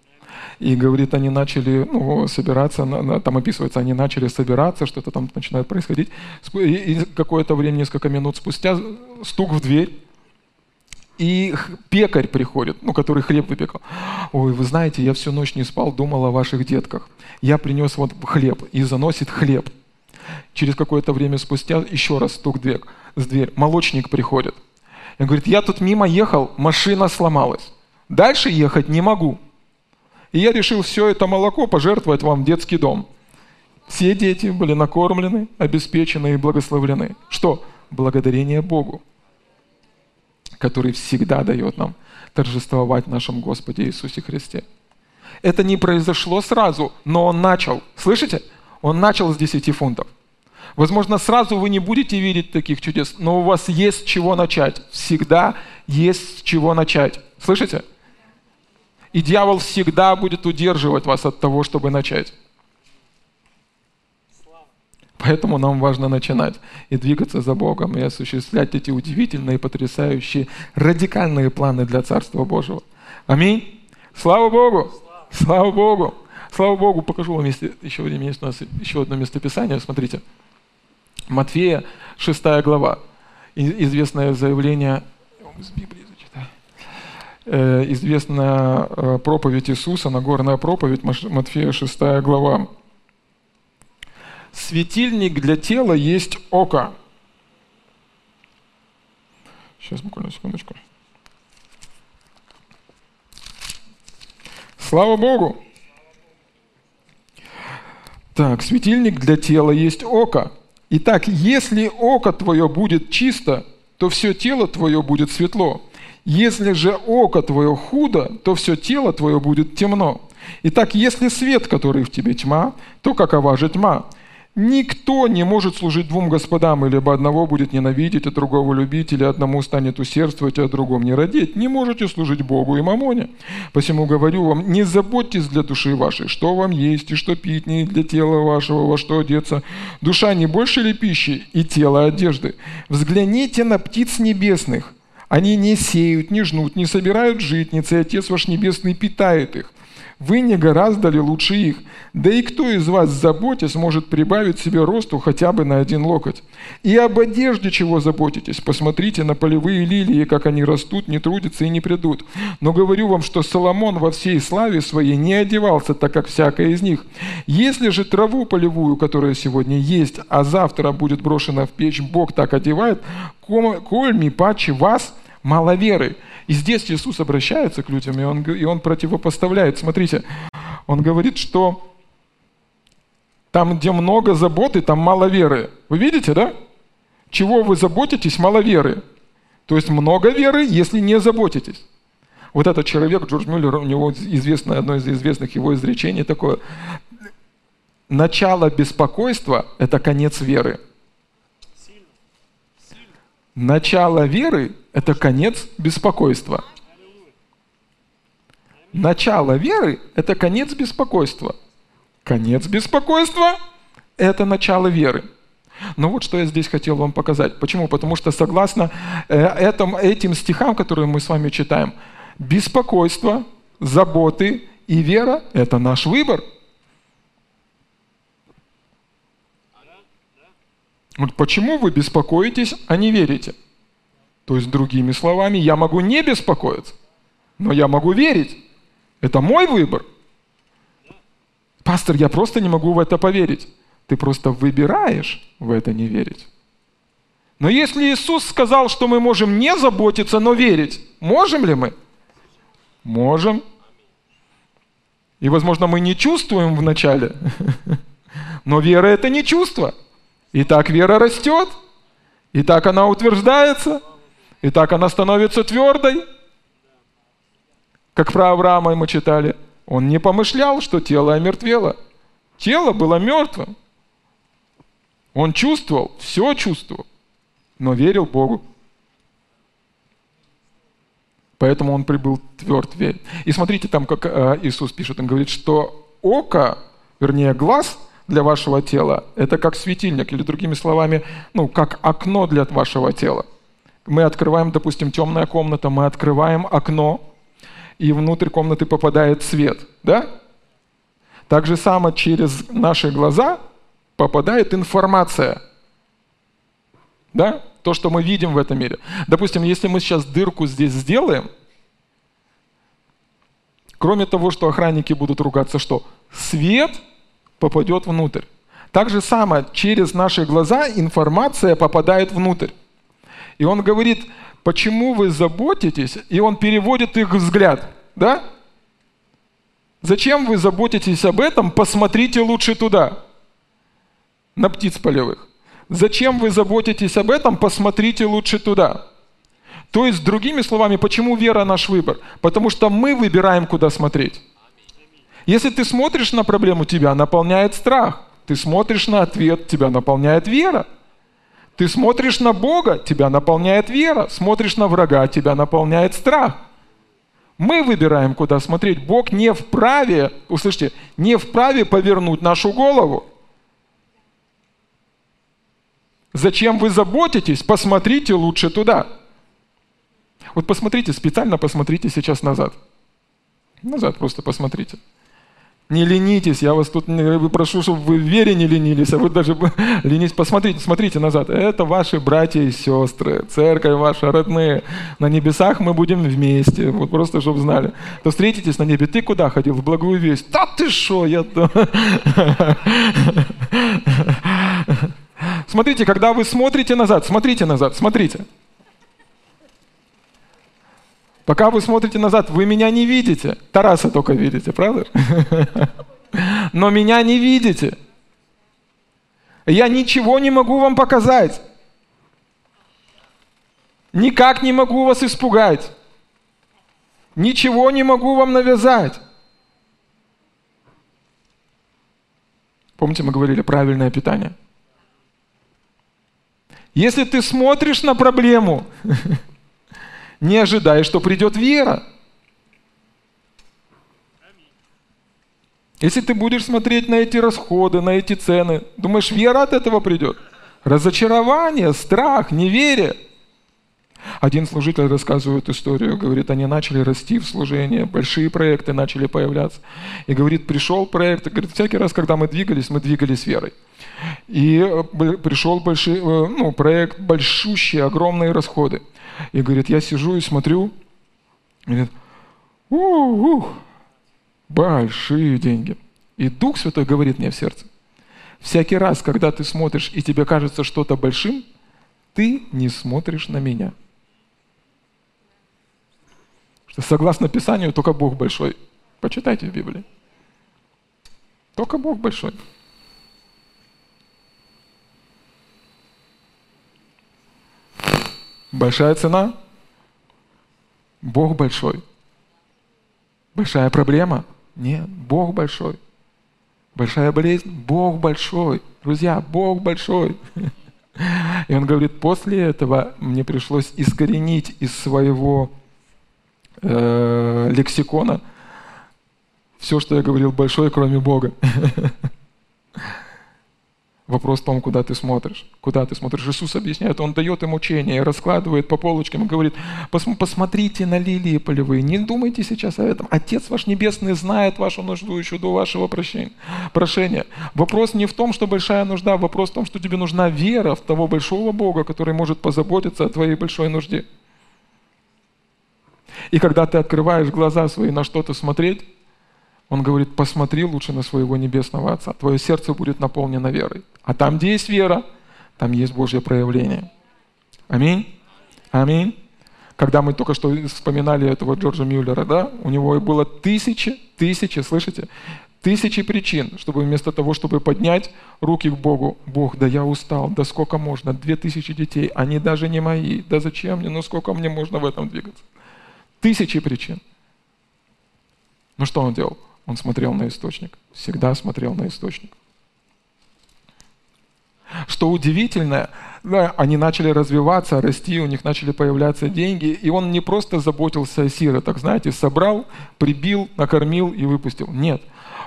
И говорит, они начали ну, собираться, там описывается, они начали собираться, что-то там начинает происходить. И какое-то время, несколько минут спустя, стук в дверь. И пекарь приходит, ну, который хлеб выпекал. Ой, вы знаете, я всю ночь не спал, думал о ваших детках. Я принес вот хлеб и заносит хлеб. Через какое-то время спустя еще раз стук дверь, с дверь. Молочник приходит. И говорит, я тут мимо ехал, машина сломалась. Дальше ехать не могу. И я решил все это молоко пожертвовать вам в детский дом. Все дети были накормлены, обеспечены и благословлены. Что? Благодарение Богу, который всегда дает нам торжествовать в нашем Господе Иисусе Христе. Это не произошло сразу, но Он начал. Слышите? Он начал с 10 фунтов. Возможно, сразу вы не будете видеть таких чудес, но у вас есть чего начать. Всегда есть чего начать. Слышите? И дьявол всегда будет удерживать вас от того, чтобы начать. Поэтому нам важно начинать и двигаться за Богом, и осуществлять эти удивительные, потрясающие, радикальные планы для Царства Божьего. Аминь. Слава Богу! Слава Богу! Слава Богу! Покажу вам, если еще время есть у нас еще одно местописание. Смотрите. Матфея, 6 глава. Известное заявление с Библии Э, известная э, проповедь Иисуса, Нагорная проповедь, Матфея 6 глава. Светильник для тела есть око. Сейчас, буквально секундочку. Слава Богу! Так, светильник для тела есть око. Итак, если око твое будет чисто, то все тело твое будет светло. Если же око твое худо, то все тело твое будет темно. Итак, если свет, который в тебе тьма, то какова же тьма? Никто не может служить двум господам, или одного будет ненавидеть, а другого любить, или одному станет усердствовать, а другому не родить. Не можете служить Богу и мамоне. Посему говорю вам, не заботьтесь для души вашей, что вам есть и что пить, не для тела вашего, во что одеться. Душа не больше ли пищи и тело одежды? Взгляните на птиц небесных, они не сеют, не жнут, не собирают житницы, Отец ваш Небесный питает их. Вы не гораздо ли лучше их? Да и кто из вас, заботясь, может прибавить себе росту хотя бы на один локоть? И об одежде чего заботитесь? Посмотрите на полевые лилии, как они растут, не трудятся и не придут. Но говорю вам, что Соломон во всей славе своей не одевался, так как всякая из них. Если же траву полевую, которая сегодня есть, а завтра будет брошена в печь, Бог так одевает, коль ми паче вас мало веры. И здесь Иисус обращается к людям, и он, и он противопоставляет. Смотрите, он говорит, что там, где много заботы, там мало веры. Вы видите, да? Чего вы заботитесь, мало веры. То есть много веры, если не заботитесь. Вот этот человек, Джордж Мюллер, у него известное, одно из известных его изречений такое. Начало беспокойства – это конец веры. Начало веры – это конец беспокойства. Начало веры – это конец беспокойства. Конец беспокойства – это начало веры. Но вот что я здесь хотел вам показать. Почему? Потому что согласно э, этим, этим стихам, которые мы с вами читаем, беспокойство, заботы и вера – это наш выбор – Вот почему вы беспокоитесь, а не верите? То есть, другими словами, я могу не беспокоиться, но я могу верить. Это мой выбор. Пастор, я просто не могу в это поверить. Ты просто выбираешь в это не верить. Но если Иисус сказал, что мы можем не заботиться, но верить, можем ли мы? Можем. И, возможно, мы не чувствуем вначале, [laughs] но вера – это не чувство – и так вера растет, и так она утверждается, и так она становится твердой. Как про Авраама мы читали, он не помышлял, что тело омертвело. Тело было мертвым. Он чувствовал, все чувствовал, но верил Богу. Поэтому он прибыл тверд верить. И смотрите там, как э, Иисус пишет, он говорит, что око, вернее глаз – для вашего тела. Это как светильник, или другими словами, ну, как окно для вашего тела. Мы открываем, допустим, темная комната, мы открываем окно, и внутрь комнаты попадает свет. Да? Так же само через наши глаза попадает информация. Да? То, что мы видим в этом мире. Допустим, если мы сейчас дырку здесь сделаем, кроме того, что охранники будут ругаться, что свет попадет внутрь. Так же самое, через наши глаза информация попадает внутрь. И он говорит, почему вы заботитесь, и он переводит их взгляд. Да? Зачем вы заботитесь об этом? Посмотрите лучше туда, на птиц полевых. Зачем вы заботитесь об этом? Посмотрите лучше туда. То есть, другими словами, почему вера наш выбор? Потому что мы выбираем, куда смотреть. Если ты смотришь на проблему, тебя наполняет страх. Ты смотришь на ответ, тебя наполняет вера. Ты смотришь на Бога, тебя наполняет вера. Смотришь на врага, тебя наполняет страх. Мы выбираем, куда смотреть. Бог не вправе, услышьте, не вправе повернуть нашу голову. Зачем вы заботитесь? Посмотрите лучше туда. Вот посмотрите, специально посмотрите сейчас назад. Назад просто посмотрите. Не ленитесь, я вас тут прошу, чтобы вы в вере не ленились, а вы даже [laughs] ленитесь. Посмотрите, смотрите назад. Это ваши братья и сестры, церковь ваша, родные. На небесах мы будем вместе, вот просто, чтобы знали. То встретитесь на небе. Ты куда ходил? В благую весть. Да ты что, я... [laughs] Смотрите, когда вы смотрите назад, смотрите назад, смотрите. Пока вы смотрите назад, вы меня не видите. Тараса только видите, правда? [laughs] Но меня не видите. Я ничего не могу вам показать. Никак не могу вас испугать. Ничего не могу вам навязать. Помните, мы говорили правильное питание? Если ты смотришь на проблему, [laughs] не ожидая, что придет вера. Если ты будешь смотреть на эти расходы, на эти цены, думаешь, вера от этого придет? Разочарование, страх, неверие. Один служитель рассказывает историю, говорит, они начали расти в служении, большие проекты начали появляться. И говорит, пришел проект, говорит, всякий раз, когда мы двигались, мы двигались верой. И э, пришел большой, э, ну, проект, большущие, огромные расходы. И говорит, я сижу и смотрю, и говорит, ух, большие деньги. И Дух Святой говорит мне в сердце, всякий раз, когда ты смотришь, и тебе кажется что-то большим, ты не смотришь на меня. Что согласно Писанию, только Бог большой. Почитайте в Библии. Только Бог большой. Большая цена? Бог большой. Большая проблема? Нет, Бог большой. Большая болезнь? Бог большой. Друзья, Бог большой. [laughs] И он говорит, после этого мне пришлось искоренить из своего э, лексикона все, что я говорил большое, кроме Бога. [laughs] Вопрос в том, куда ты смотришь. Куда ты смотришь. Иисус объясняет, Он дает им учение, раскладывает по полочкам и говорит, посмотрите на лилии полевые, не думайте сейчас о этом. Отец ваш Небесный знает вашу нужду еще до вашего прошения. Вопрос не в том, что большая нужда, вопрос в том, что тебе нужна вера в того большого Бога, который может позаботиться о твоей большой нужде. И когда ты открываешь глаза свои на что-то смотреть, он говорит, посмотри лучше на своего небесного Отца. Твое сердце будет наполнено верой. А там, где есть вера, там есть Божье проявление. Аминь. Аминь. Когда мы только что вспоминали этого Джорджа Мюллера, да, у него было тысячи, тысячи, слышите, тысячи причин, чтобы вместо того, чтобы поднять руки к Богу, Бог, да я устал, да сколько можно, две тысячи детей, они даже не мои, да зачем мне, ну сколько мне можно в этом двигаться? Тысячи причин. Ну что он делал? Он смотрел на источник, всегда смотрел на источник. Что удивительно, да, они начали развиваться, расти, у них начали появляться деньги, и он не просто заботился о сиротах, знаете, собрал, прибил, накормил и выпустил. Нет.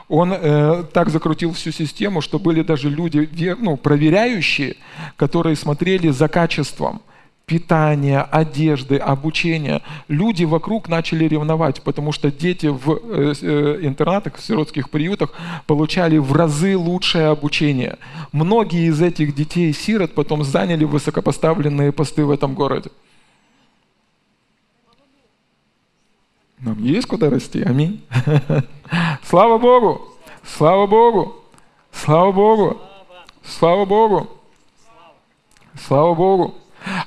Он э, так закрутил всю систему, что были даже люди, ну, проверяющие, которые смотрели за качеством питания, одежды, обучения, люди вокруг начали ревновать, потому что дети в э, э, интернатах, в сиротских приютах получали в разы лучшее обучение. Многие из этих детей-сирот потом заняли высокопоставленные посты в этом городе. Нам есть куда расти, аминь. [laughs] Слава Богу! Слава Богу! Слава Богу! Слава Богу! Слава Богу!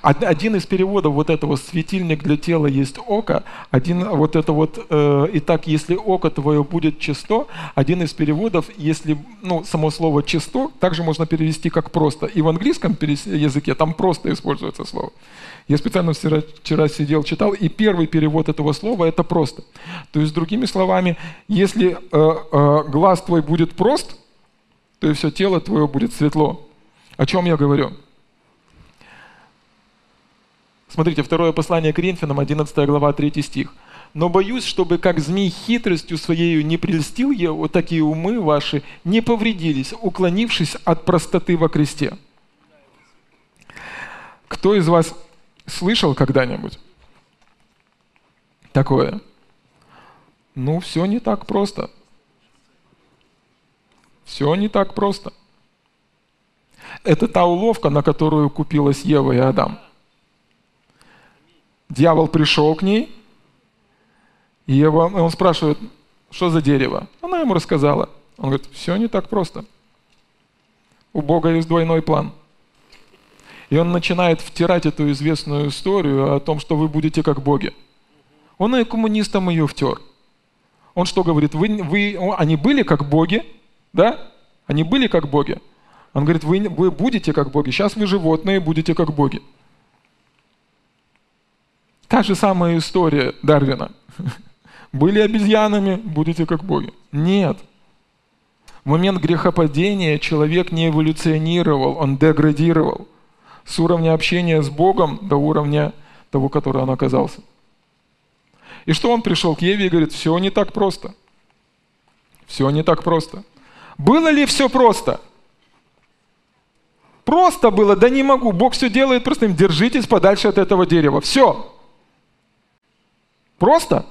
Один из переводов вот этого «светильник для тела есть око», один вот это вот э, «Итак, если око твое будет чисто», один из переводов, если, ну, само слово «чисто» также можно перевести как «просто». И в английском языке там просто используется слово. Я специально вчера, вчера сидел, читал, и первый перевод этого слова – это «просто». То есть, другими словами, если э, э, глаз твой будет прост, то и все тело твое будет светло. О чем я говорю? Смотрите, второе послание Коринфянам, 11 глава, 3 стих. «Но боюсь, чтобы как змей хитростью своею не прельстил я, вот такие умы ваши не повредились, уклонившись от простоты во кресте». Кто из вас слышал когда-нибудь такое? Ну, все не так просто. Все не так просто. Это та уловка, на которую купилась Ева и Адам – Дьявол пришел к ней, и он спрашивает, что за дерево? Она ему рассказала. Он говорит, все не так просто. У Бога есть двойной план. И он начинает втирать эту известную историю о том, что вы будете как боги. Он и коммунистам ее втер. Он что говорит? Вы, вы, они были как боги, да? Они были как боги. Он говорит, вы, вы будете как боги. Сейчас вы животные, будете как боги. Та же самая история Дарвина. Были обезьянами, будете как боги. Нет. В момент грехопадения человек не эволюционировал, он деградировал с уровня общения с Богом до уровня того, который он оказался. И что он пришел к Еве и говорит, все не так просто. Все не так просто. Было ли все просто? Просто было, да не могу. Бог все делает простым. Держитесь подальше от этого дерева. Все. Просто?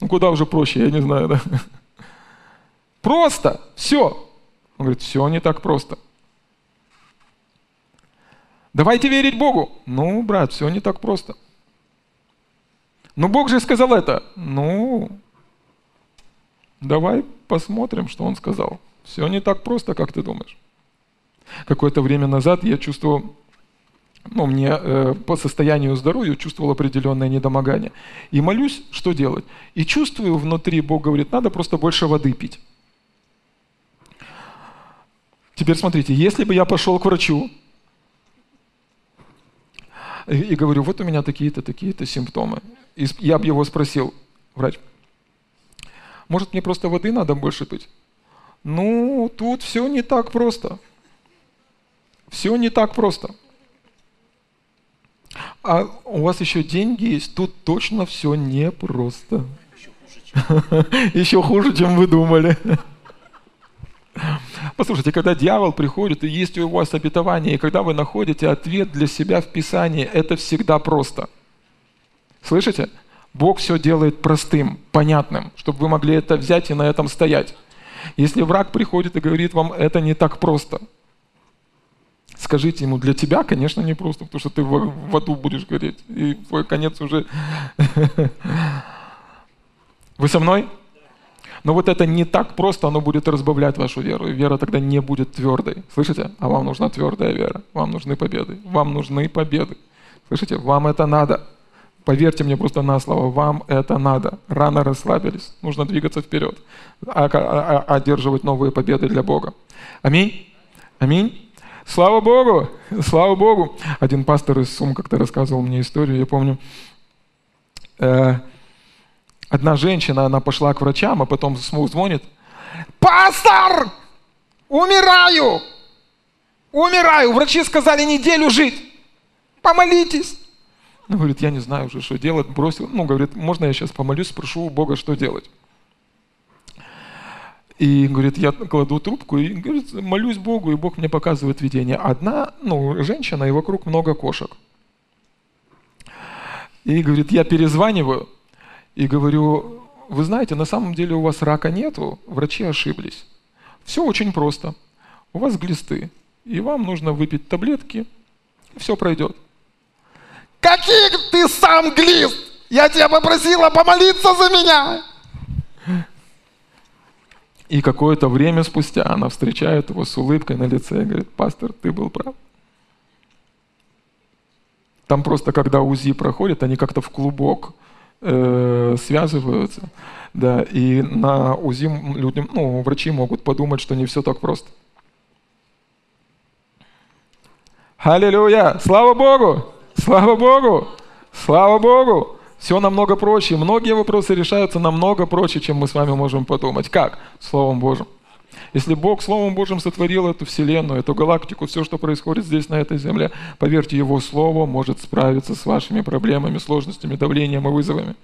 Ну куда уже проще, я не знаю, да? Просто, все. Он говорит, все не так просто. Давайте верить Богу. Ну, брат, все не так просто. Ну, Бог же сказал это. Ну, давай посмотрим, что Он сказал. Все не так просто, как ты думаешь. Какое-то время назад я чувствовал ну, мне э, по состоянию здоровья чувствовал определенное недомогание. И молюсь, что делать? И чувствую внутри, Бог говорит, надо просто больше воды пить. Теперь смотрите, если бы я пошел к врачу и, и говорю, вот у меня такие-то, такие-то симптомы, и я бы его спросил, врач, может мне просто воды надо больше пить? Ну, тут все не так просто. Все не так просто а у вас еще деньги есть, тут точно все непросто. [laughs] Еще хуже, чем вы думали. [laughs] Послушайте, когда дьявол приходит, и есть у вас обетование, и когда вы находите ответ для себя в Писании, это всегда просто. Слышите? Бог все делает простым, понятным, чтобы вы могли это взять и на этом стоять. Если враг приходит и говорит вам, это не так просто – Скажите ему, для тебя, конечно, не просто, потому что ты в, в аду будешь гореть, и твой конец уже... [laughs] Вы со мной? Но вот это не так просто, оно будет разбавлять вашу веру, и вера тогда не будет твердой. Слышите? А вам нужна твердая вера, вам нужны победы, вам нужны победы. Слышите? Вам это надо. Поверьте мне просто на слово, вам это надо. Рано расслабились, нужно двигаться вперед, а, а, а, одерживать новые победы для Бога. Аминь? Аминь? Слава Богу! Слава Богу! Один пастор из Сум как-то рассказывал мне историю, я помню. Э, одна женщина, она пошла к врачам, а потом звонит. Пастор! Умираю! Умираю! Врачи сказали неделю жить! Помолитесь! Ну, говорит, я не знаю уже, что делать, бросил. Ну, говорит, можно я сейчас помолюсь, спрошу у Бога, что делать. И, говорит, я кладу трубку и, говорит, молюсь Богу, и Бог мне показывает видение. Одна, ну, женщина, и вокруг много кошек. И говорит, я перезваниваю и говорю, вы знаете, на самом деле у вас рака нету, врачи ошиблись. Все очень просто. У вас глисты, и вам нужно выпить таблетки, и все пройдет. Каких ты сам глист? Я тебя попросила помолиться за меня. И какое-то время спустя она встречает его с улыбкой на лице и говорит, пастор, ты был прав. Там просто, когда УЗИ проходит, они как-то в клубок э, связываются. Да, и на УЗИ людям, ну, врачи могут подумать, что не все так просто. Аллилуйя! Слава Богу! Слава Богу! Слава Богу! Все намного проще. Многие вопросы решаются намного проще, чем мы с вами можем подумать. Как? Словом Божьим. Если Бог Словом Божьим сотворил эту Вселенную, эту галактику, все, что происходит здесь, на этой Земле, поверьте, Его Слово может справиться с вашими проблемами, сложностями, давлением и вызовами.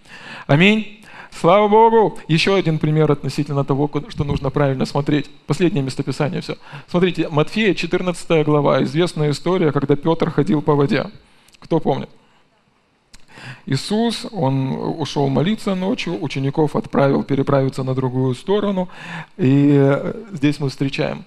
Аминь. Слава Богу! Еще один пример относительно того, что нужно правильно смотреть. Последнее местописание все. Смотрите, Матфея, 14 глава, известная история, когда Петр ходил по воде. Кто помнит? Иисус, он ушел молиться ночью, учеников отправил переправиться на другую сторону, и здесь мы встречаем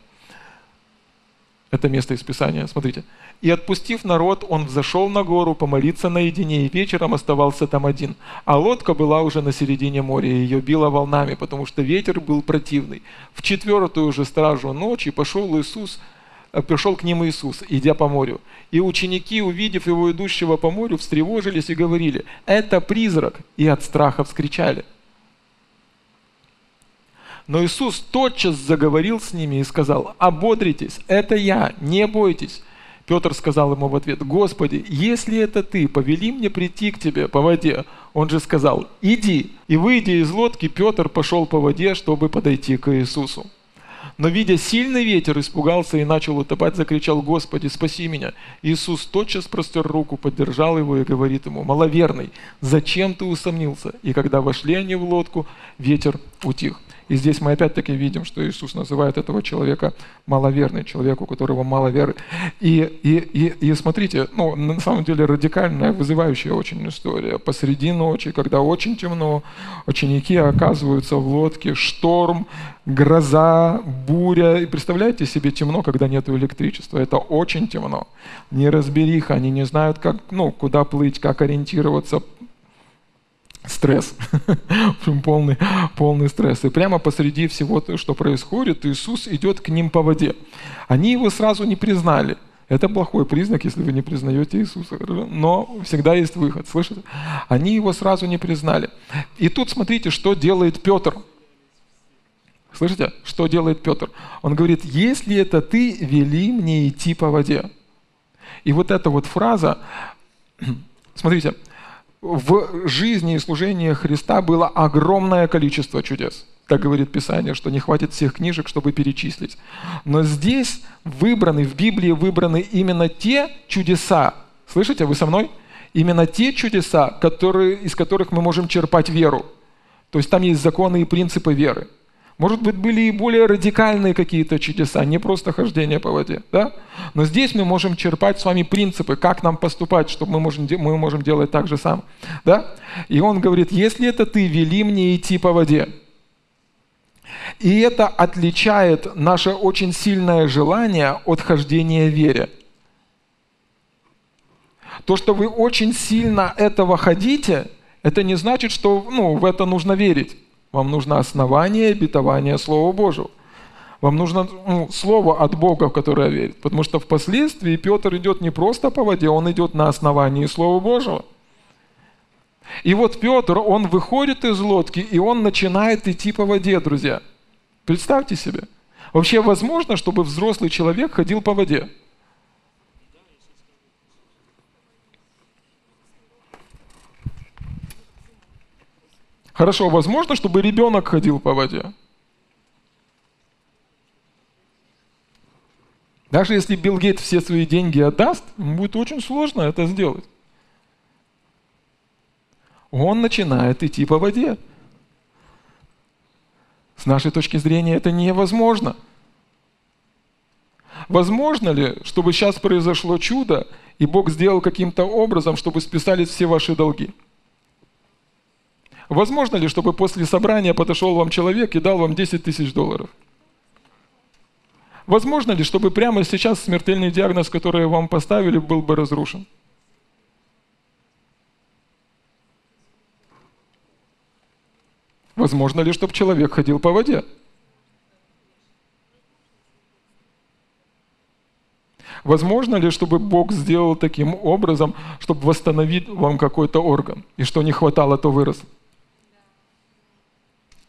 это место из Писания, смотрите. «И отпустив народ, он взошел на гору помолиться наедине, и вечером оставался там один. А лодка была уже на середине моря, и ее било волнами, потому что ветер был противный. В четвертую же стражу ночи пошел Иисус Э, пришел к ним Иисус, идя по морю. И ученики, увидев его идущего по морю, встревожились и говорили, это призрак, и от страха вскричали. Но Иисус тотчас заговорил с ними и сказал, ободритесь, это я, не бойтесь. Петр сказал ему в ответ, Господи, если это ты, повели мне прийти к тебе по воде. Он же сказал, иди. И выйдя из лодки, Петр пошел по воде, чтобы подойти к Иисусу. Но, видя сильный ветер, испугался и начал утопать, закричал, «Господи, спаси меня!» Иисус тотчас простер руку, поддержал его и говорит ему, «Маловерный, зачем ты усомнился?» И когда вошли они в лодку, ветер утих. И здесь мы опять-таки видим, что Иисус называет этого человека маловерный, человек, у которого мало веры. И, и, и, и смотрите, ну, на самом деле радикальная, вызывающая очень история. Посреди ночи, когда очень темно, ученики оказываются в лодке, шторм, гроза, буря. И представляете себе темно, когда нет электричества. Это очень темно. Неразбериха, они не знают, как, ну, куда плыть, как ориентироваться, стресс, [laughs] полный, полный стресс. И прямо посреди всего, что происходит, Иисус идет к ним по воде. Они его сразу не признали. Это плохой признак, если вы не признаете Иисуса. Но всегда есть выход, слышите? Они его сразу не признали. И тут смотрите, что делает Петр. Слышите, что делает Петр? Он говорит, если это ты, вели мне идти по воде. И вот эта вот фраза, [clears throat] смотрите, в жизни и служении Христа было огромное количество чудес. Так говорит Писание, что не хватит всех книжек, чтобы перечислить. Но здесь выбраны, в Библии выбраны именно те чудеса. Слышите, вы со мной? Именно те чудеса, которые, из которых мы можем черпать веру. То есть там есть законы и принципы веры. Может быть, были и более радикальные какие-то чудеса, не просто хождение по воде. Да? Но здесь мы можем черпать с вами принципы, как нам поступать, чтобы мы можем, мы можем делать так же сам. Да? И он говорит, если это ты, вели мне идти по воде. И это отличает наше очень сильное желание от хождения вере. То, что вы очень сильно этого хотите, это не значит, что ну, в это нужно верить. Вам нужно основание обетования Слова Божьего. Вам нужно ну, слово от Бога, в которое верит. Потому что впоследствии Петр идет не просто по воде, он идет на основании Слова Божьего. И вот Петр, он выходит из лодки, и он начинает идти по воде, друзья. Представьте себе. Вообще возможно, чтобы взрослый человек ходил по воде? Хорошо, возможно, чтобы ребенок ходил по воде? Даже если Билл Гейт все свои деньги отдаст, ему будет очень сложно это сделать. Он начинает идти по воде. С нашей точки зрения это невозможно. Возможно ли, чтобы сейчас произошло чудо, и Бог сделал каким-то образом, чтобы списались все ваши долги? Возможно ли, чтобы после собрания подошел вам человек и дал вам 10 тысяч долларов? Возможно ли, чтобы прямо сейчас смертельный диагноз, который вам поставили, был бы разрушен? Возможно ли, чтобы человек ходил по воде? Возможно ли, чтобы Бог сделал таким образом, чтобы восстановить вам какой-то орган, и что не хватало, то вырос?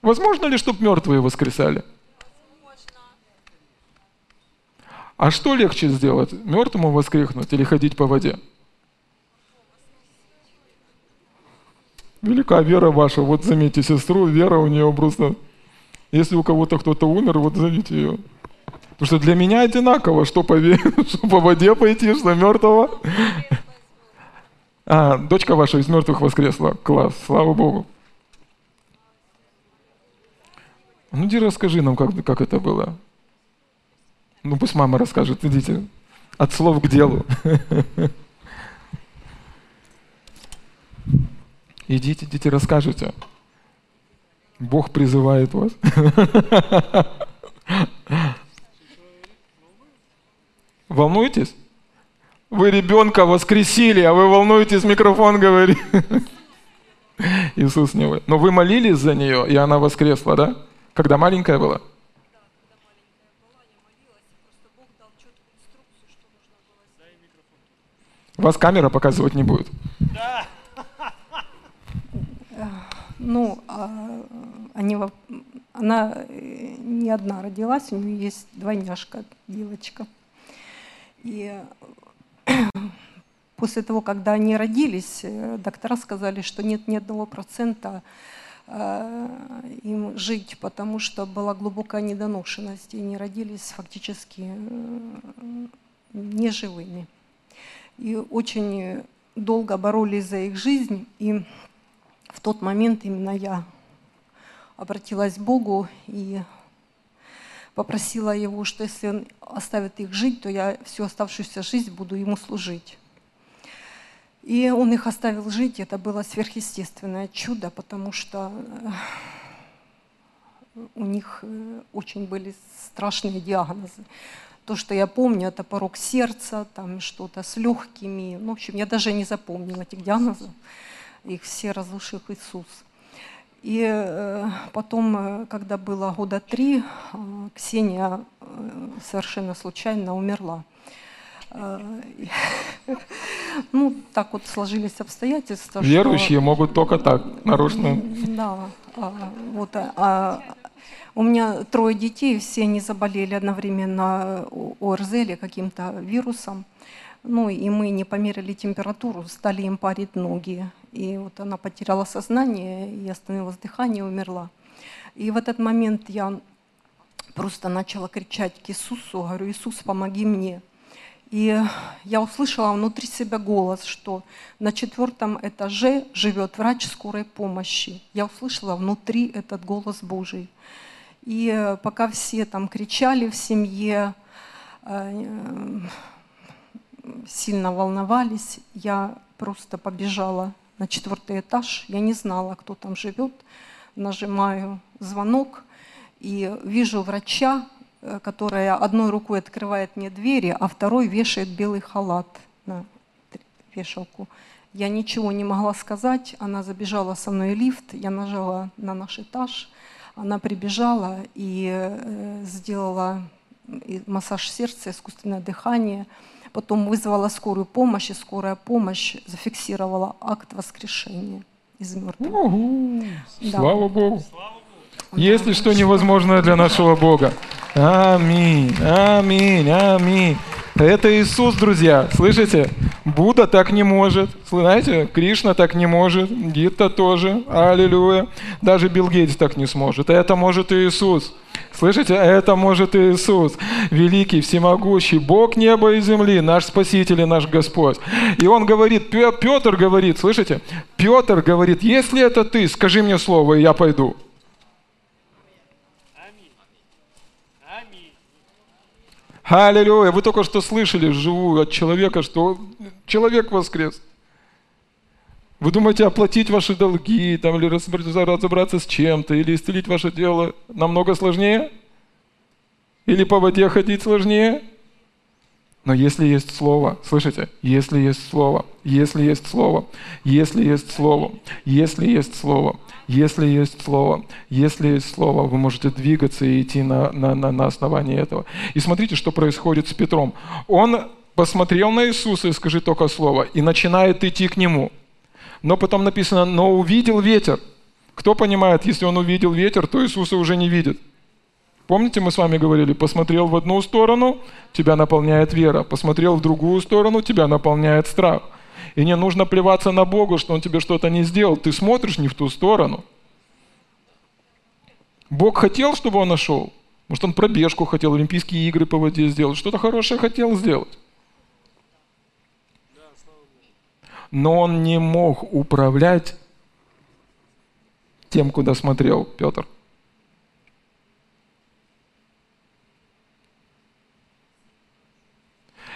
Возможно ли, чтобы мертвые воскресали? А что легче сделать? Мертвому воскрехнуть или ходить по воде? Велика вера ваша. Вот заметьте сестру, вера у нее просто... Если у кого-то кто-то умер, вот зовите ее. Потому что для меня одинаково, что по, [laughs] что по воде пойти, что мертвого. А, дочка ваша из мертвых воскресла. Класс, слава Богу. Ну, иди расскажи нам, как, как это было. Ну, пусть мама расскажет, идите. От слов к делу. [laughs] Идите, идите, расскажите. Бог призывает вас. [laughs] Волнуетесь? Вы ребенка воскресили, а вы волнуетесь, микрофон говорит. [laughs] Иисус не вы. Но вы молились за нее, и она воскресла, да? Когда маленькая была? Вас камера показывать не будет. Да. Ну, а, они, она э, не одна родилась, у нее есть двойняшка, девочка. И [clears throat] после того, когда они родились, э, доктора сказали, что нет ни одного процента им жить, потому что была глубокая недоношенность, и они родились фактически неживыми. И очень долго боролись за их жизнь, и в тот момент именно я обратилась к Богу и попросила Его, что если Он оставит их жить, то я всю оставшуюся жизнь буду Ему служить. И Он их оставил жить, это было сверхъестественное чудо, потому что э, у них э, очень были страшные диагнозы. То, что я помню, это порог сердца, там что-то с легкими. Ну, в общем, я даже не запомнила этих диагнозов их все разрушил Иисус. И э, потом, когда было года три, Ксения совершенно случайно умерла. [laughs] Ну, так вот сложились обстоятельства. Верующие что... могут только так, нарочно. Да. А, вот, а, у меня трое детей, все они заболели одновременно ОРЗ или каким-то вирусом. Ну и мы не померили температуру, стали им парить ноги. И вот она потеряла сознание, и остановилось дыхание, умерла. И в этот момент я просто начала кричать к Иисусу, говорю, Иисус, помоги мне. И я услышала внутри себя голос, что на четвертом этаже живет врач скорой помощи. Я услышала внутри этот голос Божий. И пока все там кричали в семье, э, сильно волновались, я просто побежала на четвертый этаж. Я не знала, кто там живет. Нажимаю звонок и вижу врача, э, которая одной рукой открывает мне двери, а второй вешает белый халат на вешалку. Я ничего не могла сказать. Она забежала со мной в лифт. Я нажала на наш этаж. Она прибежала и э, сделала массаж сердца, искусственное дыхание – Потом вызвала скорую помощь, и скорая помощь зафиксировала акт воскрешения из мертвых. Угу. Да. Слава Богу. Есть ли что невозможное для нашего Бога? Аминь, аминь, аминь. Это Иисус, друзья, слышите? Будда так не может, знаете, Кришна так не может, Гитта тоже, аллилуйя. Даже Билл Гейтс так не сможет. Это может и Иисус. Слышите? Это может Иисус, великий, всемогущий, Бог неба и земли, наш Спаситель и наш Господь. И он говорит, Петр говорит, слышите? Петр говорит, если это ты, скажи мне слово, и я пойду. Аллилуйя. Вы только что слышали живую от человека, что человек воскрес. Вы думаете, оплатить ваши долги, там, или разобраться с чем-то, или исцелить ваше дело намного сложнее? Или по воде ходить сложнее? Но если есть Слово, слышите, если есть Слово, если есть Слово, если есть Слово, если есть Слово, если есть Слово, если есть Слово, вы можете двигаться и идти на, на, на, на основании этого. И смотрите, что происходит с Петром. Он посмотрел на Иисуса и скажи только Слово, и начинает идти к Нему. Но потом написано, но увидел ветер. Кто понимает, если он увидел ветер, то Иисуса уже не видит. Помните, мы с вами говорили, посмотрел в одну сторону, тебя наполняет вера, посмотрел в другую сторону, тебя наполняет страх. И не нужно плеваться на Бога, что Он тебе что-то не сделал. Ты смотришь не в ту сторону. Бог хотел, чтобы он нашел. Может, он пробежку хотел, Олимпийские игры по воде сделать, что-то хорошее хотел сделать. Но он не мог управлять тем, куда смотрел Петр.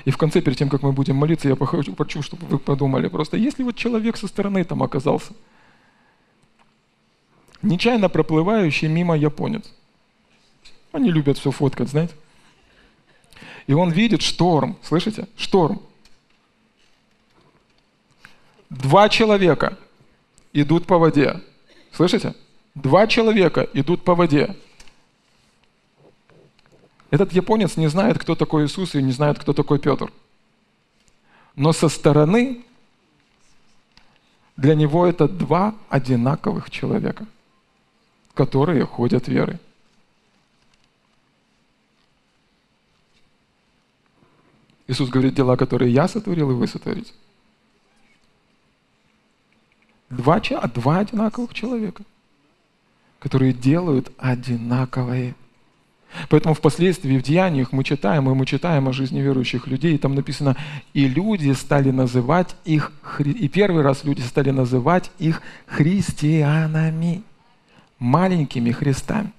И в конце, перед тем, как мы будем молиться, я хочу, чтобы вы подумали просто, если вот человек со стороны там оказался, нечаянно проплывающий мимо японец, они любят все фоткать, знаете, и он видит шторм, слышите, шторм. Два человека идут по воде, слышите? Два человека идут по воде. Этот японец не знает, кто такой Иисус, и не знает, кто такой Петр. Но со стороны для него это два одинаковых человека, которые ходят верой. Иисус говорит, дела, которые я сотворил, и вы сотворите. Два, два одинаковых человека, которые делают одинаковые Поэтому впоследствии в деяниях мы читаем, и мы читаем о жизни верующих людей, и там написано, и люди стали называть их, и первый раз люди стали называть их христианами, маленькими христами.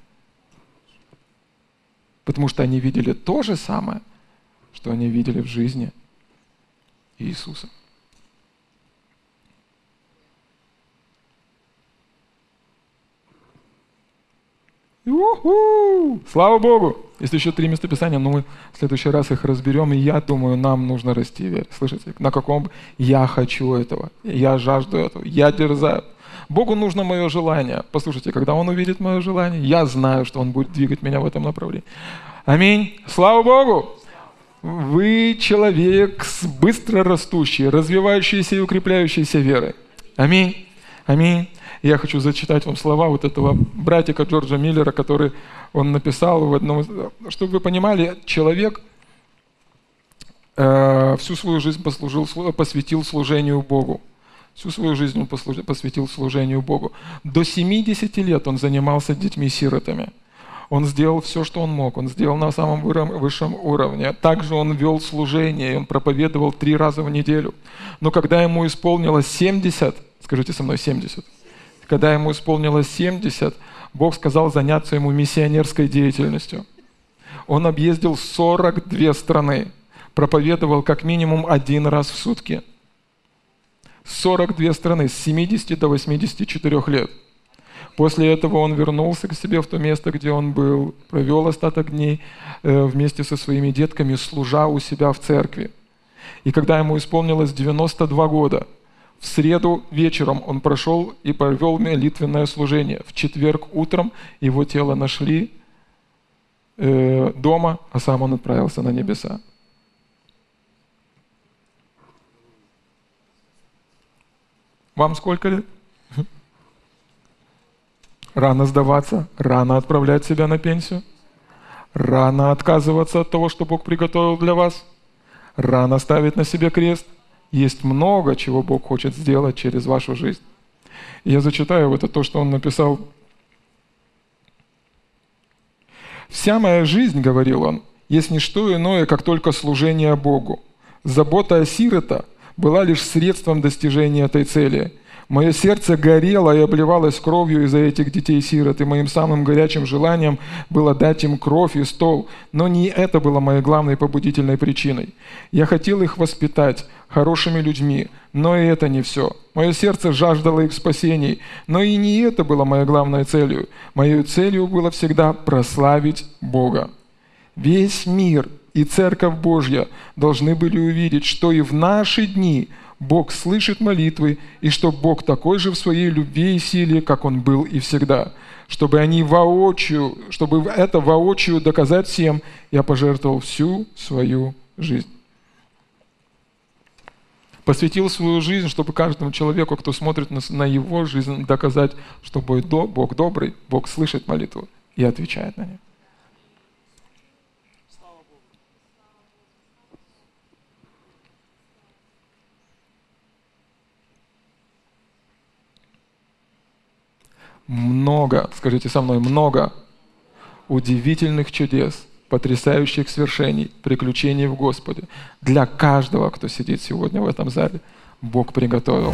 Потому что они видели то же самое, что они видели в жизни Иисуса. У-ху! Слава Богу! Есть еще три местописания, но мы в следующий раз их разберем, и я думаю, нам нужно расти вере. Слышите? На каком я хочу этого, я жажду этого, я дерзаю. Богу нужно мое желание. Послушайте, когда Он увидит мое желание, я знаю, что Он будет двигать меня в этом направлении. Аминь. Слава Богу! Вы человек с быстро растущей, развивающейся и укрепляющейся верой. Аминь. Аминь. Я хочу зачитать вам слова вот этого братика Джорджа Миллера, который он написал в одном... Чтобы вы понимали, человек э, всю свою жизнь послужил, посвятил служению Богу. Всю свою жизнь он посвятил служению Богу. До 70 лет он занимался детьми-сиротами. Он сделал все, что он мог. Он сделал на самом высшем уровне. Также он вел служение, он проповедовал три раза в неделю. Но когда ему исполнилось 70, скажите со мной 70, когда ему исполнилось 70, Бог сказал заняться ему миссионерской деятельностью. Он объездил 42 страны, проповедовал как минимум один раз в сутки. 42 страны с 70 до 84 лет. После этого он вернулся к себе в то место, где он был, провел остаток дней э, вместе со своими детками, служа у себя в церкви. И когда ему исполнилось 92 года – в среду вечером он прошел и провел молитвенное служение. В четверг утром его тело нашли э, дома, а сам он отправился на небеса. Вам сколько лет? Рано сдаваться, рано отправлять себя на пенсию, рано отказываться от того, что Бог приготовил для вас, рано ставить на себе крест – есть много, чего Бог хочет сделать через вашу жизнь. Я зачитаю это то, что он написал. «Вся моя жизнь, — говорил он, — есть не что иное, как только служение Богу. Забота о сирота была лишь средством достижения этой цели — Мое сердце горело и обливалось кровью из-за этих детей-сирот, и моим самым горячим желанием было дать им кровь и стол. Но не это было моей главной побудительной причиной. Я хотел их воспитать хорошими людьми, Но и это не все. Мое сердце жаждало их спасений, но и не это было моей главной целью. Моей целью было всегда прославить Бога. Весь мир и Церковь Божья должны были увидеть, что и в наши дни Бог слышит молитвы, и что Бог такой же в своей любви и силе, как Он был и всегда. Чтобы они воочию, чтобы это воочию доказать всем, я пожертвовал всю свою жизнь. Посвятил свою жизнь, чтобы каждому человеку, кто смотрит на, его жизнь, доказать, что Бог добрый, Бог слышит молитву и отвечает на нее. Много, скажите со мной, много удивительных чудес, потрясающих свершений, приключений в Господе для каждого, кто сидит сегодня в этом зале. Бог приготовил.